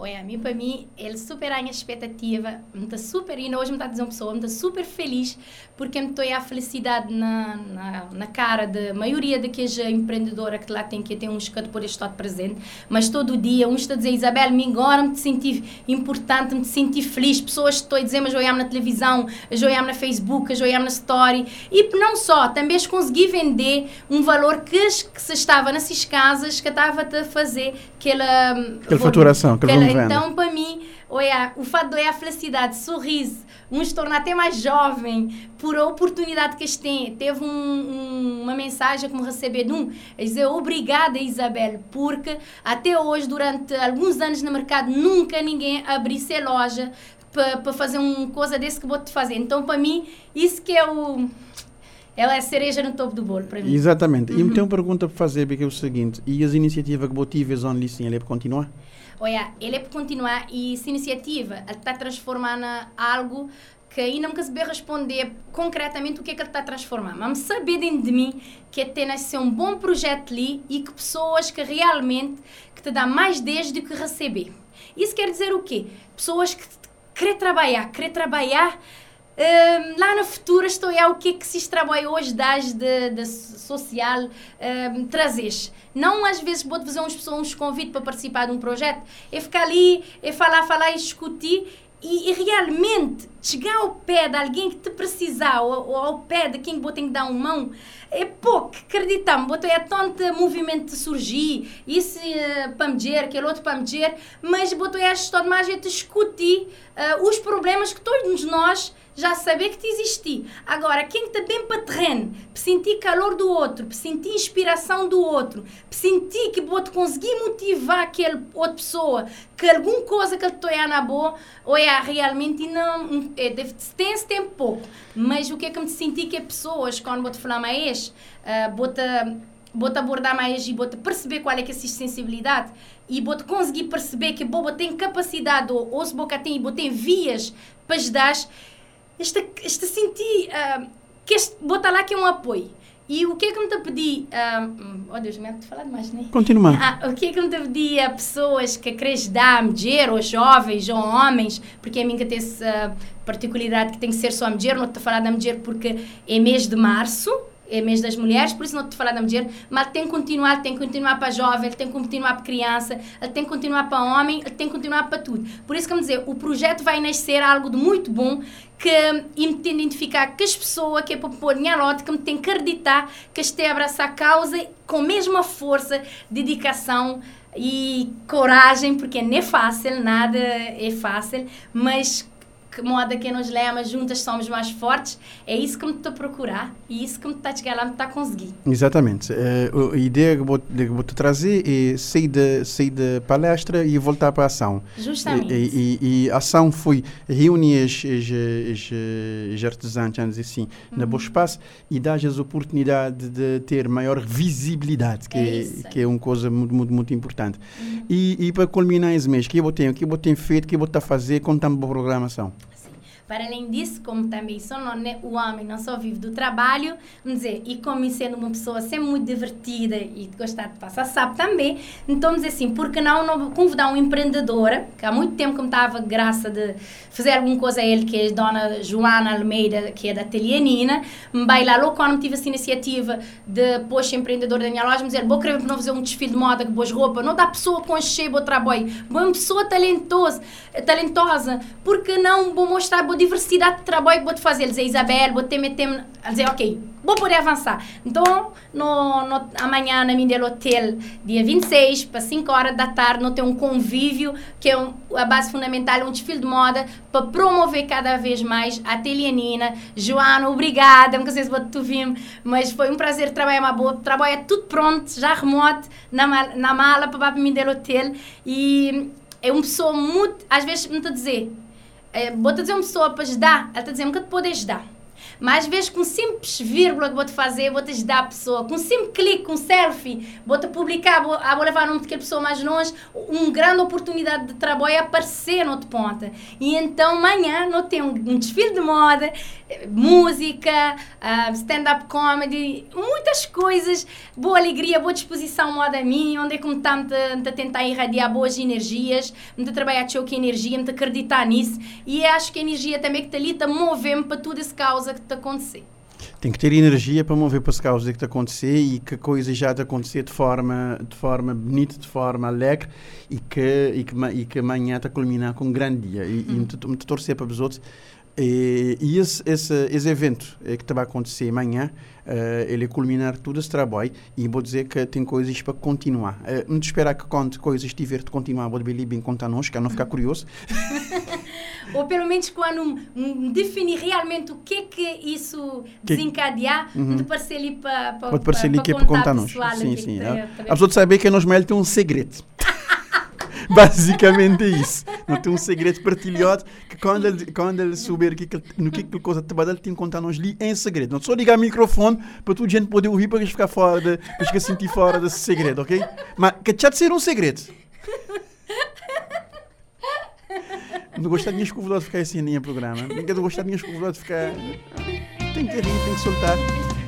Olha, a mim, para mim, ele supera a minha expectativa. Me está super, e hoje me está a dizer uma pessoa, me está super feliz porque me estou a felicidade na, na, na cara da maioria daqueles empreendedora que lá tem, que tem uns que por estar presente, mas todo dia uns estão a dizer, Isabel, me agora me senti importante, me senti feliz, pessoas estão a dizer, mas olhamos na televisão, olhamos na Facebook, olhamos na story, e não só, também consegui vender um valor que, que se estava nessas casas que estava a fazer aquela... Aquela faturação, aquele aquela, venda. então, para mim, olha, o fato de é a felicidade, sorriso, uns tornar até mais jovem, por a oportunidade que eles têm. Teve um, um, uma mensagem que me recebi de um, a dizer obrigada, Isabel, porque até hoje, durante alguns anos no mercado, nunca ninguém abrisse a loja para fazer uma coisa desse que vou te fazer. Então, para mim, isso que é o. Ela é a cereja no topo do bolo, para mim. Exatamente. E Uhum. me tem uma pergunta para fazer, que é o seguinte, e as iniciativas que você tive sim, ele é para continuar? Olha, ele é para continuar e essa iniciativa está transformando algo que ainda se bem responder concretamente o que é que ele está a transformar. Mas saber dentro de mim que tem nascer um bom projeto ali e que pessoas que realmente que te dá mais desde do que receber. Isso quer dizer o quê? Pessoas que querem trabalhar, querer trabalhar Hum, lá no futuro estou a o que é que se trabalha hoje das de, de social um, trazes. Não às vezes vou fazer uns pessoas uns convites para participar de um projeto, é ficar ali, é falar, falar e discutir e, e realmente chegar ao pé de alguém que te precisar ou, ou ao pé de quem vou ter que dar uma mão é pouco, acreditamos, vou ter tanto movimento de surgir, isso uh, para me dizer, aquele outro para me dizer, mas vou ter a de mais é discutir uh, os problemas que todos nós já saber que te existi. Agora, quem está bem para terreno, para sentir calor do outro, para sentir inspiração do outro, para sentir que vou conseguir motivar aquela outra pessoa, que alguma coisa que ele está na boa, ou é realmente não, é, tem esse tempo pouco. Mas o que é que me senti que é pessoas, quando vou te falar mais, uh, te vou te abordar mais e vou te perceber qual é que é essa sensibilidade e vou te conseguir perceber que boba tem capacidade ou, ou se boca tem, vou ter vias para ajudar este, este sentir uh, que este botar lá que é um apoio. E o que é que me te pedi? Uh, oh Deus, me falar demais, né? Continua. Ah, o que é que me te pedi a pessoas que queres dar, mulher, ou jovens, ou homens, porque a mim que tem essa particularidade que tem que ser só a mulher, não te falar da mulher porque é mês de março, é mês das mulheres, por isso não te falar da mulher, mas tem que continuar, tem que continuar para jovem, tem que continuar para criança, tem que continuar para homem, tem que continuar para tudo. Por isso que eu dizer, o projeto vai nascer algo de muito bom que me tem de identificar que as pessoas que é para pôr minha lote, que me tem que acreditar que este abraçar a causa com a mesma força, dedicação e coragem, porque não é fácil, nada é fácil, mas moda que nos lema, juntas somos mais fortes, é isso que me estou a procurar e isso que me está a chegar lá, me está a conseguir. Exatamente. Uh, a ideia que vou, que vou te trazer é sair da, sair da palestra e voltar para a ação. Justamente. E, e, e a ação foi reunir as artesãs, vamos assim, uhum. na Boa Espaço e dar as oportunidade de ter maior visibilidade, que é, é que é uma coisa muito, muito, muito importante. Uhum. E, e para culminar esse mês, o que eu tenho, o que eu tenho feito, que eu estou a fazer com tanta boa programação? Para além disso, como também sou não, né, o homem não só vive do trabalho, vamos dizer, e como sendo uma pessoa sempre muito divertida e gostar de passar sabe também, então dizer assim, porque não, não convidar uma empreendedora, que há muito tempo que me estava graça de fazer alguma coisa a ele, que é a dona Joana Almeida, que é da Ateliê Nina, me vai lá logo quando tive essa iniciativa de pôr empreendedora da minha loja, me dizer, vou querer não fazer um desfile de moda com boas roupas, não dá pessoa com cheio, vou trabalho, uma pessoa talentosa, talentosa, porque não vou mostrar boa diversidade de trabalho que vou fazer. Ele dizer, Isabel, vou ter meter dizer, ok, vou poder avançar. Então, no, no, amanhã na minha hotel, dia 26, para 5 horas da tarde, não tem um convívio, que é um, a base fundamental, um desfile de moda, para promover cada vez mais a Telianina. Joana, obrigada, não sei se tu vir, mas foi um prazer trabalhar uma boa. Trabalho é tudo pronto, já remoto, na, na mala para a minha hotel. E é uma pessoa muito, às vezes, me a dizer, é, vou te dizer uma pessoa para ajudar, ela está dizendo que te pode ajudar. Mas vezes com simples vírgula que vou te fazer, vou te ajudar a pessoa. Com simples clique, com selfie, vou te publicar, vou, vou levar o nome pessoa mais longe. Uma grande oportunidade de trabalho é aparecer no outro ponta. E então amanhã não tem um, um desfile de moda, música, uh, stand-up comedy, muitas coisas, boa alegria, boa disposição moda a mim, onde é que me está a tentar irradiar boas energias, me trabalhar com energia, me acreditar nisso. E acho que a energia também que está ali, está movendo para tudo essa causa que está acontecer. Tem que ter energia para mover para as causas que está a acontecer e que a coisa já está a acontecer de forma, de forma bonita, de forma alegre e que, e que, e que amanhã está a culminar com um grande dia. E, hum. e me torcer para os outros e, e esse, esse, esse, evento eh, que vai acontecer amanhã, uh, ele culminar todo esse trabalho e vou dizer que tem coisas para continuar. Uh, não esperar que quando coisas tiver de continuar, vou bem bem contar nós, que não ficar curioso. Ou pelo menos quando definir realmente o que é que isso que... desencadear, uhum. de parecer ali para, parecer ali que é para contar nós. Sim, sim. A pessoa saber que nós mais tem um segredo. Basicamente é isso. Não tem um segredo partilhado que quando ele, quando ele souber que, no que aquela coisa trabalha, ele tem que contar nos li em segredo. Não só ligar o microfone para toda a gente poder ouvir para ficar fora, de, para ficar sentir fora desse segredo, ok? Mas que já de ser um segredo. Não gostar de minhas convidadas ficar assim no programa. Não gostar de minhas convidadas ficar. Tem que rir, tem que soltar.